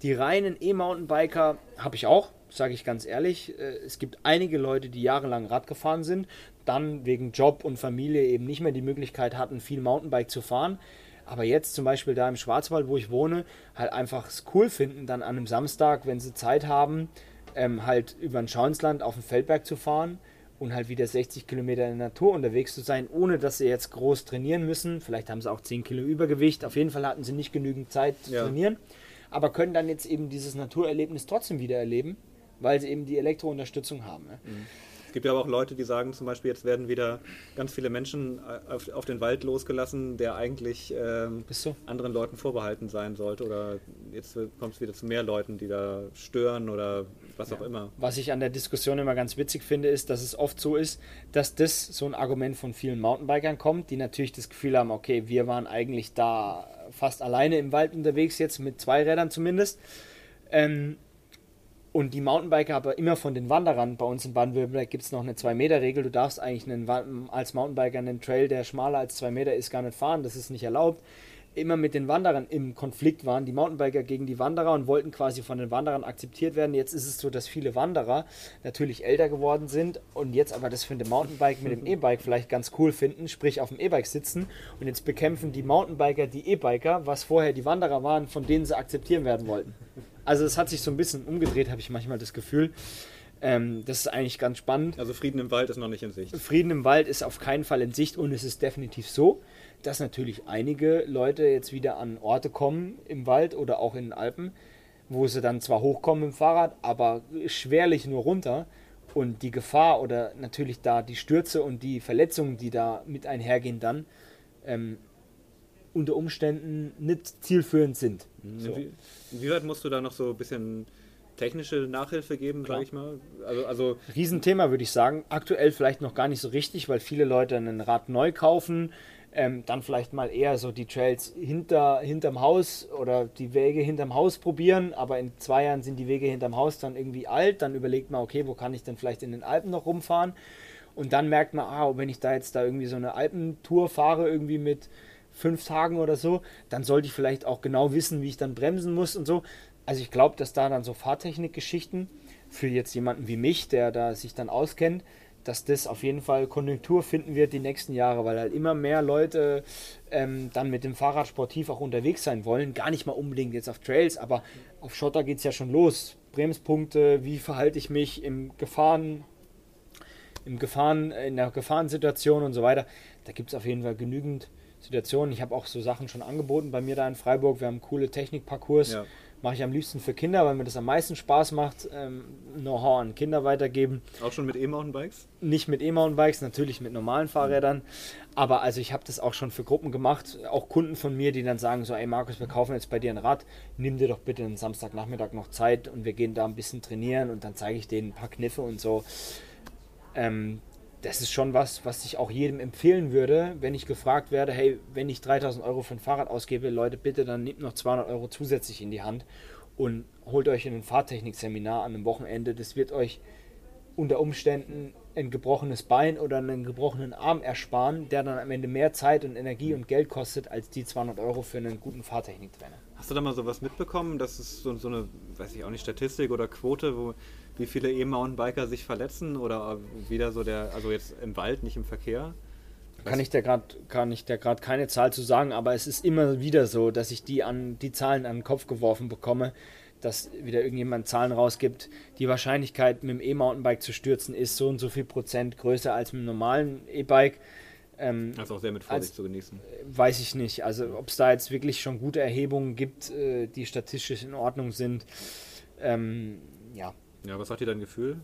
Die reinen E-Mountainbiker habe ich auch, sage ich ganz ehrlich. Äh, es gibt einige Leute, die jahrelang Rad gefahren sind, dann wegen Job und Familie eben nicht mehr die Möglichkeit hatten, viel Mountainbike zu fahren. Aber jetzt zum Beispiel da im Schwarzwald, wo ich wohne, halt einfach es cool finden, dann an einem Samstag, wenn sie Zeit haben, ähm, halt über ein Schauinsland auf den Feldberg zu fahren und halt wieder 60 Kilometer in der Natur unterwegs zu sein, ohne dass sie jetzt groß trainieren müssen. Vielleicht haben sie auch 10 Kilo Übergewicht. Auf jeden Fall hatten sie nicht genügend Zeit zu ja. trainieren, aber können dann jetzt eben dieses Naturerlebnis trotzdem wieder erleben weil sie eben die Elektrounterstützung haben. Ne? Mhm. Es gibt ja aber auch Leute, die sagen zum Beispiel, jetzt werden wieder ganz viele Menschen äh, auf, auf den Wald losgelassen, der eigentlich ähm, anderen Leuten vorbehalten sein sollte. Oder jetzt kommt es wieder zu mehr Leuten, die da stören oder was ja. auch immer. Was ich an der Diskussion immer ganz witzig finde, ist, dass es oft so ist, dass das so ein Argument von vielen Mountainbikern kommt, die natürlich das Gefühl haben, okay, wir waren eigentlich da fast alleine im Wald unterwegs, jetzt mit zwei Rädern zumindest. Ähm, und die Mountainbiker aber immer von den Wanderern, bei uns in Baden-Württemberg gibt es noch eine 2-Meter-Regel. Du darfst eigentlich einen, als Mountainbiker einen Trail, der schmaler als 2 Meter ist, gar nicht fahren. Das ist nicht erlaubt. Immer mit den Wanderern im Konflikt waren, die Mountainbiker gegen die Wanderer und wollten quasi von den Wanderern akzeptiert werden. Jetzt ist es so, dass viele Wanderer natürlich älter geworden sind und jetzt aber das für den Mountainbike mit dem E-Bike vielleicht ganz cool finden, sprich auf dem E-Bike sitzen. Und jetzt bekämpfen die Mountainbiker die E-Biker, was vorher die Wanderer waren, von denen sie akzeptieren werden wollten. Also es hat sich so ein bisschen umgedreht, habe ich manchmal das Gefühl. Ähm, das ist eigentlich ganz spannend. Also Frieden im Wald ist noch nicht in Sicht. Frieden im Wald ist auf keinen Fall in Sicht und es ist definitiv so, dass natürlich einige Leute jetzt wieder an Orte kommen im Wald oder auch in den Alpen, wo sie dann zwar hochkommen im Fahrrad, aber schwerlich nur runter. Und die Gefahr oder natürlich da die Stürze und die Verletzungen, die da mit einhergehen, dann ähm, unter Umständen nicht zielführend sind. So. Inwieweit musst du da noch so ein bisschen technische Nachhilfe geben, sage ich mal? Also, also Riesenthema würde ich sagen. Aktuell vielleicht noch gar nicht so richtig, weil viele Leute ein Rad neu kaufen, ähm, dann vielleicht mal eher so die Trails hinter, hinterm Haus oder die Wege hinterm Haus probieren, aber in zwei Jahren sind die Wege hinterm Haus dann irgendwie alt, dann überlegt man, okay, wo kann ich denn vielleicht in den Alpen noch rumfahren? Und dann merkt man, ah, wenn ich da jetzt da irgendwie so eine Alpentour fahre, irgendwie mit fünf Tagen oder so, dann sollte ich vielleicht auch genau wissen, wie ich dann bremsen muss und so. Also ich glaube, dass da dann so Fahrtechnikgeschichten für jetzt jemanden wie mich, der da sich dann auskennt, dass das auf jeden Fall Konjunktur finden wird die nächsten Jahre, weil halt immer mehr Leute ähm, dann mit dem Fahrrad sportiv auch unterwegs sein wollen. Gar nicht mal unbedingt jetzt auf Trails, aber auf Schotter geht es ja schon los. Bremspunkte, wie verhalte ich mich im Gefahren, im Gefahren, in der Gefahrensituation und so weiter. Da gibt es auf jeden Fall genügend Situationen. Ich habe auch so Sachen schon angeboten bei mir da in Freiburg. Wir haben coole Technikparcours. Ja. Mache ich am liebsten für Kinder, weil mir das am meisten Spaß macht. Ähm, Know-how an Kinder weitergeben. Auch schon mit E-Mountainbikes? Nicht mit E-Mountainbikes, natürlich mit normalen Fahrrädern. Aber also ich habe das auch schon für Gruppen gemacht. Auch Kunden von mir, die dann sagen so, ey Markus, wir kaufen jetzt bei dir ein Rad. Nimm dir doch bitte einen Samstagnachmittag noch Zeit und wir gehen da ein bisschen trainieren und dann zeige ich denen ein paar Kniffe und so. Ähm, das ist schon was, was ich auch jedem empfehlen würde, wenn ich gefragt werde, hey, wenn ich 3000 Euro für ein Fahrrad ausgebe, Leute, bitte dann nehmt noch 200 Euro zusätzlich in die Hand und holt euch in ein Fahrtechnikseminar an einem Wochenende. Das wird euch unter Umständen ein gebrochenes Bein oder einen gebrochenen Arm ersparen, der dann am Ende mehr Zeit und Energie und Geld kostet als die 200 Euro für einen guten Fahrtechniktrainer. Hast du da mal sowas mitbekommen? Das ist so, so eine, weiß ich auch nicht, Statistik oder Quote, wo wie viele E-Mountainbiker sich verletzen oder wieder so der, also jetzt im Wald, nicht im Verkehr? Kann ich dir gerade kann ich dir gerade keine Zahl zu sagen, aber es ist immer wieder so, dass ich die an die Zahlen an den Kopf geworfen bekomme, dass wieder irgendjemand Zahlen rausgibt. Die Wahrscheinlichkeit, mit dem E-Mountainbike zu stürzen, ist so und so viel Prozent größer als mit dem normalen E-Bike. Ähm, also auch sehr mit Vorsicht als, zu genießen. Weiß ich nicht. Also ob es da jetzt wirklich schon gute Erhebungen gibt, äh, die statistisch in Ordnung sind. Ähm, ja, ja, was hat dir dein Gefühl?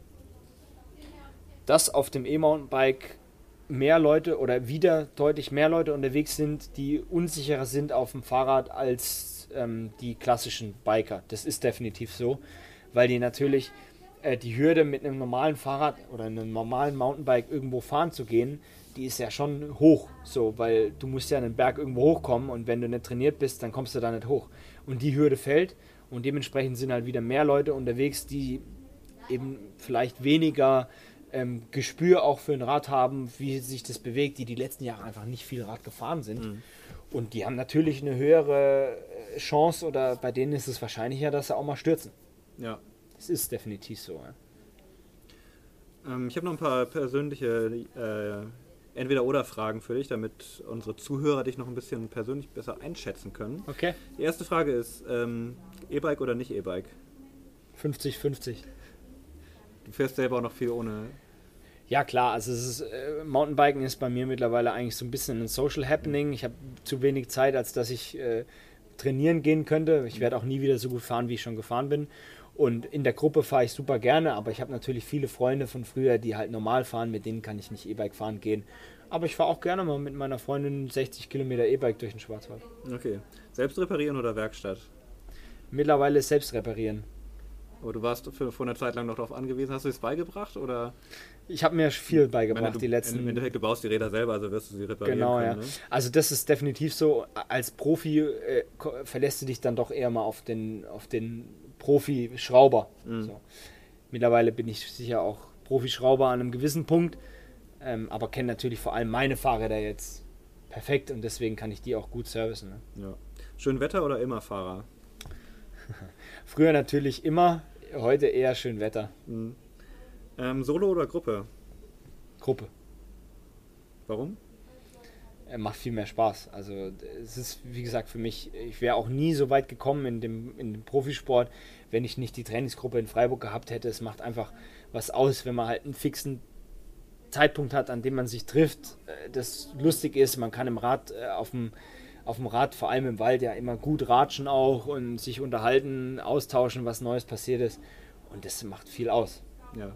Dass auf dem E-Mountainbike mehr Leute oder wieder deutlich mehr Leute unterwegs sind, die unsicherer sind auf dem Fahrrad als ähm, die klassischen Biker. Das ist definitiv so, weil die natürlich äh, die Hürde mit einem normalen Fahrrad oder einem normalen Mountainbike irgendwo fahren zu gehen, die ist ja schon hoch, so, weil du musst ja einen Berg irgendwo hochkommen und wenn du nicht trainiert bist, dann kommst du da nicht hoch. Und die Hürde fällt und dementsprechend sind halt wieder mehr Leute unterwegs, die eben vielleicht weniger ähm, Gespür auch für ein Rad haben, wie sich das bewegt, die die letzten Jahre einfach nicht viel Rad gefahren sind. Mhm. Und die haben natürlich eine höhere äh, Chance oder bei denen ist es wahrscheinlicher, dass sie auch mal stürzen. Ja. Das ist definitiv so. Ja. Ähm, ich habe noch ein paar persönliche äh, Entweder-Oder-Fragen für dich, damit unsere Zuhörer dich noch ein bisschen persönlich besser einschätzen können. Okay. Die erste Frage ist: ähm, E-Bike oder nicht E-Bike? 50-50. Du fährst selber auch noch viel ohne. Ja klar, also ist, äh, Mountainbiken ist bei mir mittlerweile eigentlich so ein bisschen ein Social Happening. Ich habe zu wenig Zeit, als dass ich äh, trainieren gehen könnte. Ich werde auch nie wieder so gut fahren, wie ich schon gefahren bin. Und in der Gruppe fahre ich super gerne, aber ich habe natürlich viele Freunde von früher, die halt normal fahren, mit denen kann ich nicht E-Bike fahren gehen. Aber ich fahre auch gerne mal mit meiner Freundin 60 Kilometer E-Bike durch den Schwarzwald. Okay. Selbst reparieren oder Werkstatt? Mittlerweile selbst reparieren. Aber du warst für, vor einer Zeit lang noch darauf angewiesen. Hast du es beigebracht oder? Ich habe mir viel beigebracht, meine, du, die letzten. Im Endeffekt, du baust die Räder selber, also wirst du sie reparieren genau, können. Genau, ja. Ne? Also das ist definitiv so. Als Profi äh, verlässt du dich dann doch eher mal auf den, auf den Profi-Schrauber. Mhm. So. Mittlerweile bin ich sicher auch Profi-Schrauber an einem gewissen Punkt, ähm, aber kenne natürlich vor allem meine Fahrräder jetzt perfekt und deswegen kann ich die auch gut servicen. Ne? Ja. Schön Wetter oder immer Fahrer? Früher natürlich immer, heute eher schön Wetter. Mhm. Ähm, Solo oder Gruppe? Gruppe. Warum? Er macht viel mehr Spaß. Also es ist, wie gesagt, für mich, ich wäre auch nie so weit gekommen in dem, in dem Profisport, wenn ich nicht die Trainingsgruppe in Freiburg gehabt hätte. Es macht einfach was aus, wenn man halt einen fixen Zeitpunkt hat, an dem man sich trifft, äh, das lustig ist. Man kann im Rad äh, auf dem auf dem Rad, vor allem im Wald, ja immer gut ratschen auch und sich unterhalten, austauschen, was Neues passiert ist. Und das macht viel aus. Ja.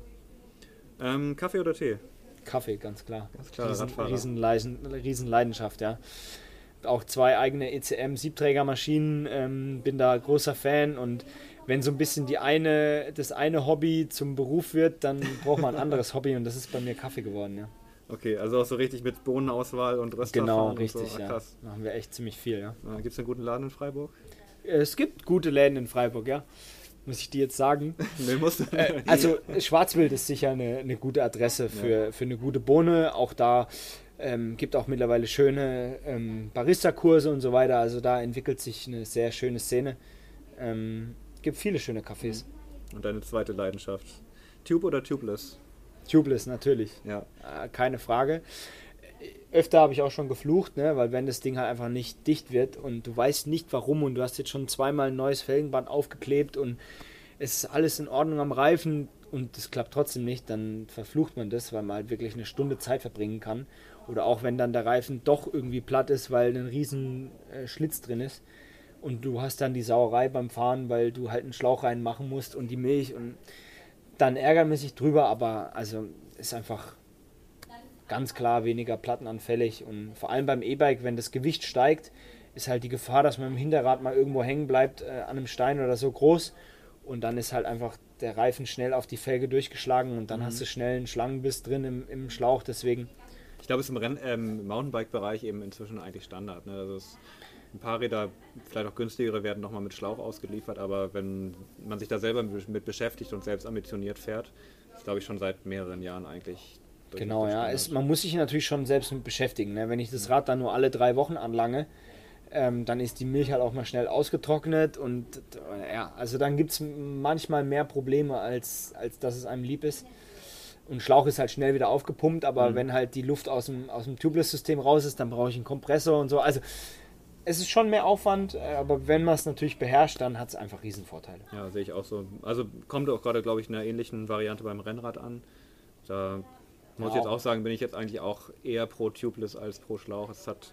Ähm, Kaffee oder Tee? Kaffee, ganz klar. Ganz klar, Riesen, Riesen, Riesenleidenschaft, ja. Auch zwei eigene ECM-Siebträgermaschinen, ähm, bin da großer Fan und wenn so ein bisschen die eine, das eine Hobby zum Beruf wird, dann braucht man ein anderes Hobby und das ist bei mir Kaffee geworden, ja. Okay, also auch so richtig mit Bohnenauswahl und Rösterfahren Genau, richtig, so. ah, ja. Machen wir echt ziemlich viel, ja. Gibt es einen guten Laden in Freiburg? Es gibt gute Läden in Freiburg, ja. Muss ich dir jetzt sagen? nee, musst du. Äh, also Schwarzwild ist sicher eine, eine gute Adresse für, ja. für eine gute Bohne. Auch da ähm, gibt auch mittlerweile schöne ähm, Barista-Kurse und so weiter. Also da entwickelt sich eine sehr schöne Szene. Ähm, gibt viele schöne Cafés. Und deine zweite Leidenschaft? Tube oder Tubeless? Tubeless, natürlich. Ja. Äh, keine Frage. Öfter habe ich auch schon geflucht, ne? weil wenn das Ding halt einfach nicht dicht wird und du weißt nicht warum und du hast jetzt schon zweimal ein neues Felgenband aufgeklebt und es ist alles in Ordnung am Reifen, und das klappt trotzdem nicht, dann verflucht man das, weil man halt wirklich eine Stunde Zeit verbringen kann. Oder auch wenn dann der Reifen doch irgendwie platt ist, weil ein riesen äh, Schlitz drin ist und du hast dann die Sauerei beim Fahren, weil du halt einen Schlauch reinmachen musst und die Milch und dann ärgert man sich drüber, aber also ist einfach ganz klar weniger plattenanfällig und vor allem beim E-Bike, wenn das Gewicht steigt, ist halt die Gefahr, dass man im Hinterrad mal irgendwo hängen bleibt äh, an einem Stein oder so groß und dann ist halt einfach der Reifen schnell auf die Felge durchgeschlagen und dann mhm. hast du schnell einen Schlangenbiss drin im, im Schlauch, deswegen. Ich glaube, es ist im ähm, Mountainbike-Bereich eben inzwischen eigentlich Standard. Ne? Also ein paar Räder, vielleicht auch günstigere, werden nochmal mit Schlauch ausgeliefert, aber wenn man sich da selber mit beschäftigt und selbst ambitioniert fährt, ist glaube ich schon seit mehreren Jahren eigentlich. Genau, ja. Es, man muss sich natürlich schon selbst mit beschäftigen. Ne? Wenn ich das Rad dann nur alle drei Wochen anlange, ähm, dann ist die Milch halt auch mal schnell ausgetrocknet und äh, ja, also dann gibt es manchmal mehr Probleme, als, als dass es einem lieb ist. Und Schlauch ist halt schnell wieder aufgepumpt, aber mhm. wenn halt die Luft aus dem, aus dem Tubeless-System raus ist, dann brauche ich einen Kompressor und so. Also es ist schon mehr Aufwand, äh, aber wenn man es natürlich beherrscht, dann hat es einfach Riesenvorteile. Ja, sehe ich auch so. Also kommt auch gerade, glaube ich, in einer ähnlichen Variante beim Rennrad an. Da muss ja. ich jetzt auch sagen, bin ich jetzt eigentlich auch eher pro Tubeless als pro Schlauch. Es hat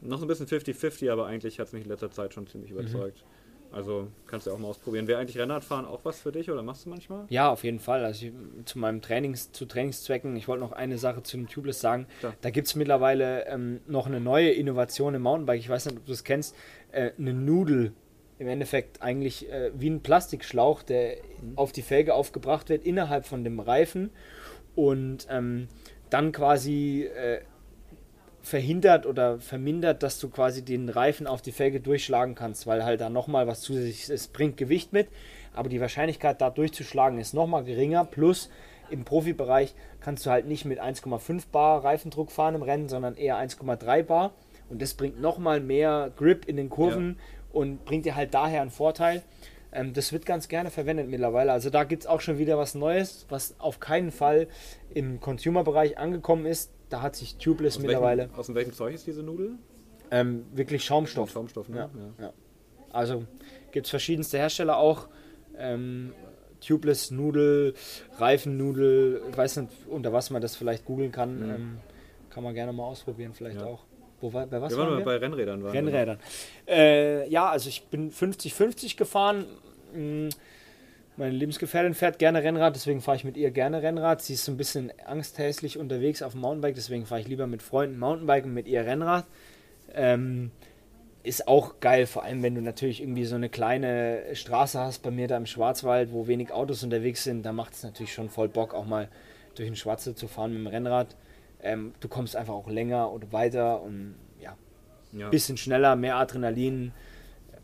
noch so ein bisschen 50-50, aber eigentlich hat es mich in letzter Zeit schon ziemlich überzeugt. Mhm. Also kannst du auch mal ausprobieren. Wäre eigentlich Rennradfahren auch was für dich oder machst du manchmal? Ja, auf jeden Fall. Also ich, zu meinem Trainings, zu Trainingszwecken, ich wollte noch eine Sache zu dem Tubeless sagen. Klar. Da gibt es mittlerweile ähm, noch eine neue Innovation im Mountainbike. Ich weiß nicht, ob du das kennst. Äh, eine Nudel im Endeffekt eigentlich äh, wie ein Plastikschlauch, der mhm. auf die Felge aufgebracht wird, innerhalb von dem Reifen und ähm, dann quasi äh, verhindert oder vermindert, dass du quasi den Reifen auf die Felge durchschlagen kannst, weil halt da nochmal was zusätzliches ist. Bringt Gewicht mit, aber die Wahrscheinlichkeit da durchzuschlagen ist nochmal geringer. Plus im Profibereich kannst du halt nicht mit 1,5 Bar Reifendruck fahren im Rennen, sondern eher 1,3 Bar. Und das bringt nochmal mehr Grip in den Kurven ja. und bringt dir halt daher einen Vorteil. Ähm, das wird ganz gerne verwendet mittlerweile. Also da gibt es auch schon wieder was Neues, was auf keinen Fall im Consumer-Bereich angekommen ist da hat sich Tubeless aus mittlerweile. Welchem, aus welchem Zeug ist diese Nudel? Ähm, wirklich Schaumstoff. Schaumstoff, ne? Ja, ja. Also gibt es verschiedenste Hersteller auch. Ähm, Tubeless Nudel, Reifennudel, ich weiß nicht, unter was man das vielleicht googeln kann. Mhm. Ähm, kann man gerne mal ausprobieren, vielleicht auch. Wo war, bei was wir waren, waren wir? Bei Rennrädern. Waren Rennrädern. Äh, ja, also ich bin 50-50 gefahren. Hm, meine Lebensgefährtin fährt gerne Rennrad, deswegen fahre ich mit ihr gerne Rennrad. Sie ist so ein bisschen angsthäslich unterwegs auf dem Mountainbike, deswegen fahre ich lieber mit Freunden Mountainbike und mit ihr Rennrad. Ähm, ist auch geil, vor allem wenn du natürlich irgendwie so eine kleine Straße hast, bei mir da im Schwarzwald, wo wenig Autos unterwegs sind, da macht es natürlich schon voll Bock, auch mal durch den Schwarze zu fahren mit dem Rennrad. Ähm, du kommst einfach auch länger oder weiter und ja, ja. bisschen schneller, mehr Adrenalin.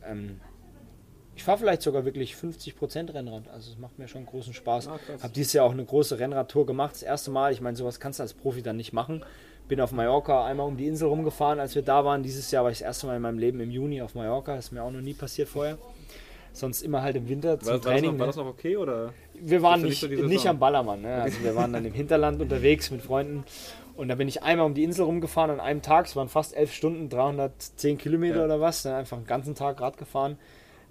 Ähm, ich fahre vielleicht sogar wirklich 50% Rennrad. Also es macht mir schon großen Spaß. Ah, habe dieses Jahr auch eine große Rennradtour gemacht. Das erste Mal. Ich meine, sowas kannst du als Profi dann nicht machen. Bin auf Mallorca einmal um die Insel rumgefahren, als wir da waren. Dieses Jahr war ich das erste Mal in meinem Leben im Juni auf Mallorca. Das ist mir auch noch nie passiert vorher. Sonst immer halt im Winter zum war, Training. War das, noch, war das noch okay? Oder wir waren nicht, nicht, nicht am Ballermann. Ne? Also wir waren dann im Hinterland unterwegs mit Freunden. Und da bin ich einmal um die Insel rumgefahren an einem Tag. Es waren fast elf Stunden, 310 Kilometer ja. oder was. Dann einfach einen ganzen Tag Rad gefahren.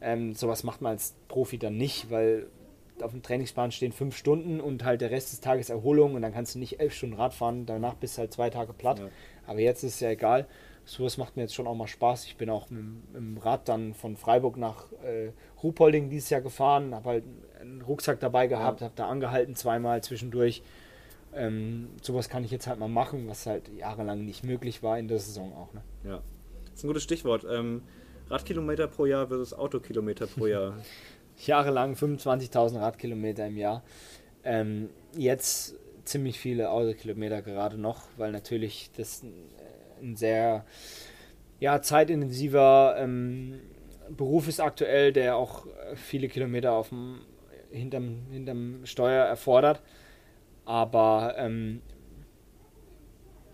Ähm, sowas macht man als Profi dann nicht, weil auf dem Trainingsplan stehen fünf Stunden und halt der Rest des Tages Erholung und dann kannst du nicht elf Stunden Rad fahren, danach bist du halt zwei Tage platt. Ja. Aber jetzt ist es ja egal. Sowas macht mir jetzt schon auch mal Spaß. Ich bin auch mit, mit dem Rad dann von Freiburg nach äh, Ruhpolding dieses Jahr gefahren, habe halt einen Rucksack dabei gehabt, ja. habe da angehalten zweimal zwischendurch. Ähm, sowas kann ich jetzt halt mal machen, was halt jahrelang nicht möglich war in der Saison auch. Ne? Ja, das ist ein gutes Stichwort. Ähm, Radkilometer pro Jahr versus Autokilometer pro Jahr? Jahrelang 25.000 Radkilometer im Jahr. Ähm, jetzt ziemlich viele Autokilometer gerade noch, weil natürlich das ein sehr ja, zeitintensiver ähm, Beruf ist aktuell, der auch viele Kilometer auf dem, hinterm, hinterm Steuer erfordert. Aber ähm,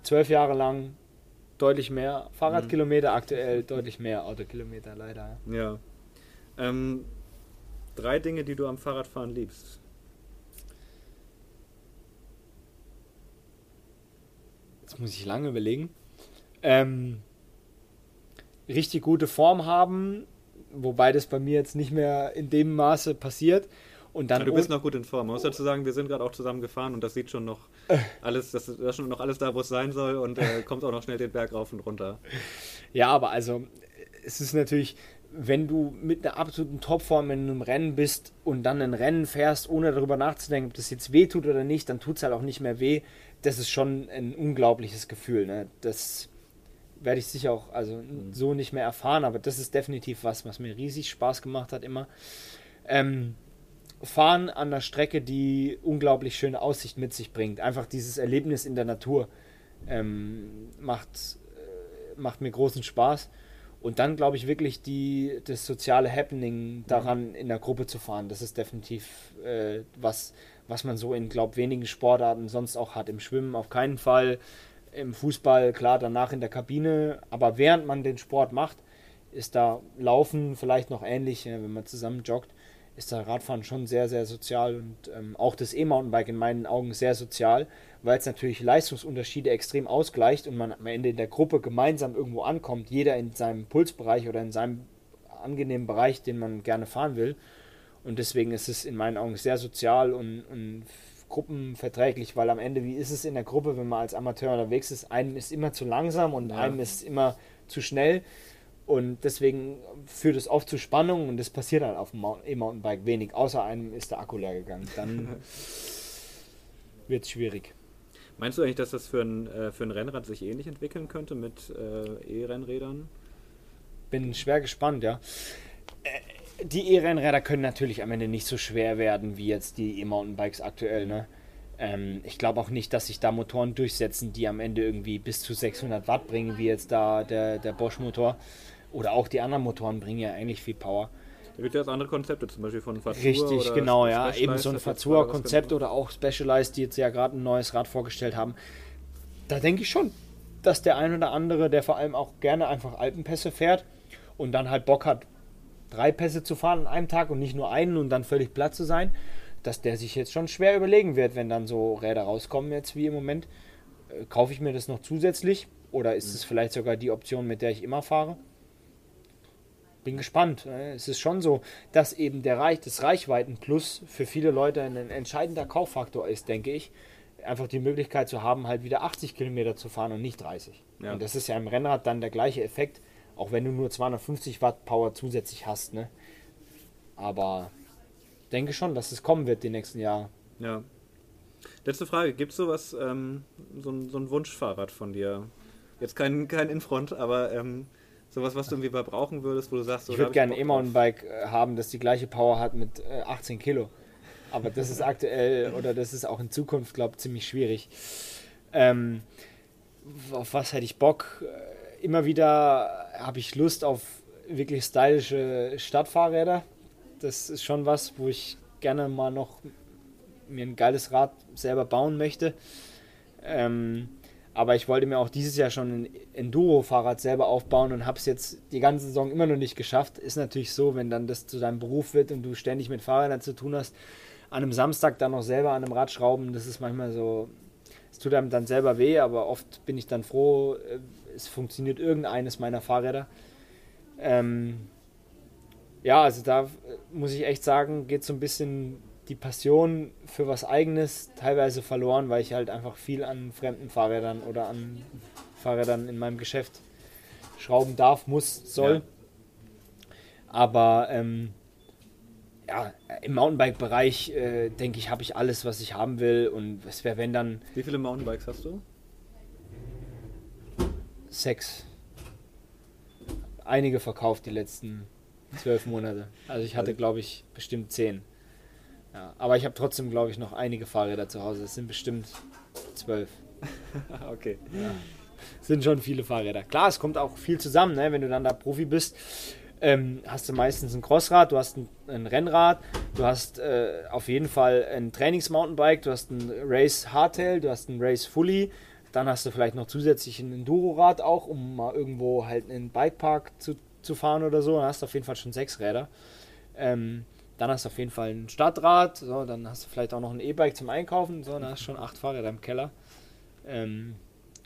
zwölf Jahre lang deutlich mehr Fahrradkilometer, mhm. aktuell deutlich mehr Autokilometer, leider. Ja. Ähm, drei Dinge, die du am Fahrradfahren liebst. Jetzt muss ich lange überlegen. Ähm, richtig gute Form haben, wobei das bei mir jetzt nicht mehr in dem Maße passiert. Und dann ja, du bist noch gut in Form. Man muss dazu sagen, wir sind gerade auch zusammen gefahren und das sieht schon noch alles, das ist, das ist schon noch alles da, wo es sein soll und äh, kommt auch noch schnell den Berg rauf und runter. Ja, aber also es ist natürlich, wenn du mit einer absoluten Topform in einem Rennen bist und dann ein Rennen fährst, ohne darüber nachzudenken, ob das jetzt weh tut oder nicht, dann tut es halt auch nicht mehr weh. Das ist schon ein unglaubliches Gefühl. Ne? Das werde ich sicher auch also mhm. so nicht mehr erfahren, aber das ist definitiv was, was mir riesig Spaß gemacht hat immer. Ähm, fahren an der Strecke, die unglaublich schöne Aussicht mit sich bringt. Einfach dieses Erlebnis in der Natur ähm, macht, äh, macht mir großen Spaß. Und dann glaube ich wirklich die, das soziale Happening daran in der Gruppe zu fahren. Das ist definitiv äh, was, was man so in, glaube wenigen Sportarten sonst auch hat. Im Schwimmen auf keinen Fall, im Fußball klar danach in der Kabine. Aber während man den Sport macht, ist da Laufen vielleicht noch ähnlich, wenn man zusammen joggt ist da Radfahren schon sehr, sehr sozial und ähm, auch das E-Mountainbike in meinen Augen sehr sozial, weil es natürlich Leistungsunterschiede extrem ausgleicht und man am Ende in der Gruppe gemeinsam irgendwo ankommt, jeder in seinem Pulsbereich oder in seinem angenehmen Bereich, den man gerne fahren will. Und deswegen ist es in meinen Augen sehr sozial und, und gruppenverträglich, weil am Ende, wie ist es in der Gruppe, wenn man als Amateur unterwegs ist, einem ist immer zu langsam und ja. einem ist immer zu schnell. Und deswegen führt es oft zu Spannungen und das passiert halt auf dem E-Mountainbike wenig. Außer einem ist der Akku leer gegangen. Dann wird es schwierig. Meinst du eigentlich, dass das für ein, äh, für ein Rennrad sich ähnlich entwickeln könnte mit äh, E-Rennrädern? Bin schwer gespannt, ja. Äh, die E-Rennräder können natürlich am Ende nicht so schwer werden wie jetzt die E-Mountainbikes aktuell. Ne? Ähm, ich glaube auch nicht, dass sich da Motoren durchsetzen, die am Ende irgendwie bis zu 600 Watt bringen, wie jetzt da der, der Bosch-Motor. Oder auch die anderen Motoren bringen ja eigentlich viel Power. Da gibt es jetzt andere Konzepte, zum Beispiel von Fazua Richtig, genau, ja. Eben so ein Fazua-Konzept oder auch Specialized, die jetzt ja gerade ein neues Rad vorgestellt haben. Da denke ich schon, dass der ein oder andere, der vor allem auch gerne einfach Alpenpässe fährt und dann halt Bock hat, drei Pässe zu fahren an einem Tag und nicht nur einen und dann völlig platt zu sein, dass der sich jetzt schon schwer überlegen wird, wenn dann so Räder rauskommen jetzt wie im Moment. Äh, kaufe ich mir das noch zusätzlich oder ist es vielleicht sogar die Option, mit der ich immer fahre? Bin gespannt. Ne? Es ist schon so, dass eben der Reich, das Reichweitenplus für viele Leute ein entscheidender Kauffaktor ist, denke ich. Einfach die Möglichkeit zu haben, halt wieder 80 Kilometer zu fahren und nicht 30. Ja. Und das ist ja im Rennrad dann der gleiche Effekt, auch wenn du nur 250 Watt Power zusätzlich hast. Ne? Aber denke schon, dass es kommen wird die nächsten Jahre. Ja. Letzte Frage: Gibt es sowas, ähm, so, ein, so ein Wunschfahrrad von dir? Jetzt kein, kein Infront, aber ähm, Sowas, was du irgendwie mal brauchen würdest, wo du sagst, so, ich würde gerne ein E-Mountainbike äh, haben, das die gleiche Power hat mit 18 äh, Kilo. Aber das ist aktuell oder das ist auch in Zukunft, glaube ich, ziemlich schwierig. Ähm, auf was hätte ich Bock? Äh, immer wieder habe ich Lust auf wirklich stylische Stadtfahrräder. Das ist schon was, wo ich gerne mal noch mir ein geiles Rad selber bauen möchte. Ähm, aber ich wollte mir auch dieses Jahr schon ein Enduro-Fahrrad selber aufbauen und habe es jetzt die ganze Saison immer noch nicht geschafft. Ist natürlich so, wenn dann das zu deinem Beruf wird und du ständig mit Fahrrädern zu tun hast, an einem Samstag dann noch selber an einem Rad schrauben, das ist manchmal so, es tut einem dann selber weh, aber oft bin ich dann froh, äh, es funktioniert irgendeines meiner Fahrräder. Ähm, ja, also da äh, muss ich echt sagen, geht so ein bisschen die Passion für was Eigenes teilweise verloren, weil ich halt einfach viel an fremden Fahrrädern oder an Fahrrädern in meinem Geschäft schrauben darf, muss, soll. Ja. Aber ähm, ja, im Mountainbike-Bereich äh, denke ich, habe ich alles, was ich haben will. Und es wäre, wenn dann. Wie viele Mountainbikes hast du? Sechs. Einige verkauft die letzten zwölf Monate. Also ich hatte, glaube ich, bestimmt zehn. Ja, aber ich habe trotzdem, glaube ich, noch einige Fahrräder zu Hause. Es sind bestimmt zwölf. okay. Ja. Sind schon viele Fahrräder. Klar, es kommt auch viel zusammen, ne? wenn du dann da Profi bist. Ähm, hast du meistens ein Crossrad, du hast ein, ein Rennrad, du hast äh, auf jeden Fall ein Trainings-Mountainbike, du hast ein Race Hardtail, du hast ein Race Fully, dann hast du vielleicht noch zusätzlich ein Enduro-Rad auch, um mal irgendwo halt einen Bikepark zu, zu fahren oder so. Dann hast du auf jeden Fall schon sechs Räder. Ähm, dann hast du auf jeden Fall ein Stadtrad, so, dann hast du vielleicht auch noch ein E-Bike zum Einkaufen, so, dann hast du schon acht Fahrräder im Keller. Ähm,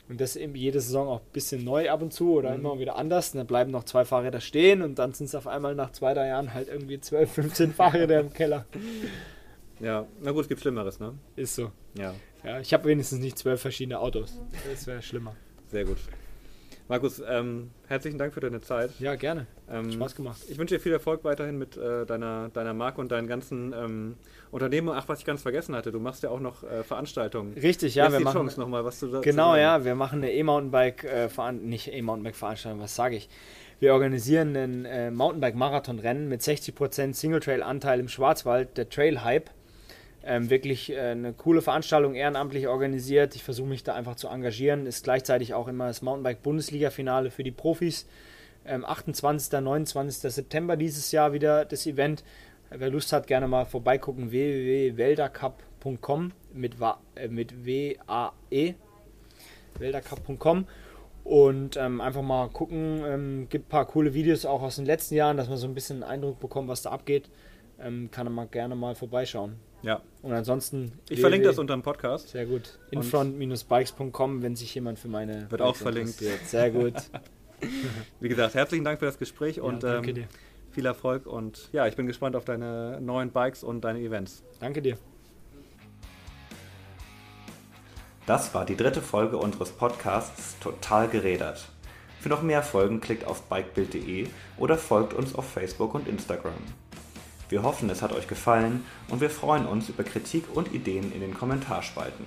und das eben jede Saison auch ein bisschen neu ab und zu oder mhm. immer wieder anders. Und dann bleiben noch zwei Fahrräder stehen und dann sind es auf einmal nach zwei, drei Jahren halt irgendwie 12, 15 Fahrräder im Keller. Ja, na gut, es gibt Schlimmeres, ne? Ist so. Ja, Ja, ich habe wenigstens nicht zwölf verschiedene Autos. Das wäre schlimmer. sehr gut. Markus, ähm, herzlichen Dank für deine Zeit. Ja, gerne. Ähm, Spaß gemacht. Ich wünsche dir viel Erfolg weiterhin mit äh, deiner, deiner Marke und deinen ganzen ähm, Unternehmen. Ach, was ich ganz vergessen hatte, du machst ja auch noch äh, Veranstaltungen. Richtig, ja, Jetzt wir die machen. Chance nochmal, was du da Genau, ja, wir machen eine E-Mountainbike, äh, nicht E-Mountainbike-Veranstaltung, was sage ich? Wir organisieren ein äh, Mountainbike-Marathon-Rennen mit 60% Single-Trail-Anteil im Schwarzwald, der Trail Hype. Ähm, wirklich äh, eine coole Veranstaltung, ehrenamtlich organisiert. Ich versuche mich da einfach zu engagieren. Ist gleichzeitig auch immer das Mountainbike-Bundesliga-Finale für die Profis. Ähm, 28. 29. September dieses Jahr wieder das Event. Wer Lust hat, gerne mal vorbeigucken. www.weldercup.com mit, äh, mit W-A-E weldercup.com und ähm, einfach mal gucken. Ähm, gibt ein paar coole Videos auch aus den letzten Jahren, dass man so ein bisschen einen Eindruck bekommt, was da abgeht. Ähm, kann man gerne mal vorbeischauen. Ja, Und ansonsten. ich verlinke das www. unter dem Podcast. Sehr gut. Infront-bikes.com, wenn sich jemand für meine. Wird auch Bikes verlinkt. interessiert. Sehr gut. Wie gesagt, herzlichen Dank für das Gespräch und ja, danke ähm, dir. viel Erfolg. Und ja, ich bin gespannt auf deine neuen Bikes und deine Events. Danke dir. Das war die dritte Folge unseres Podcasts Total gerädert. Für noch mehr Folgen klickt auf bikebild.de oder folgt uns auf Facebook und Instagram. Wir hoffen, es hat euch gefallen und wir freuen uns über Kritik und Ideen in den Kommentarspalten.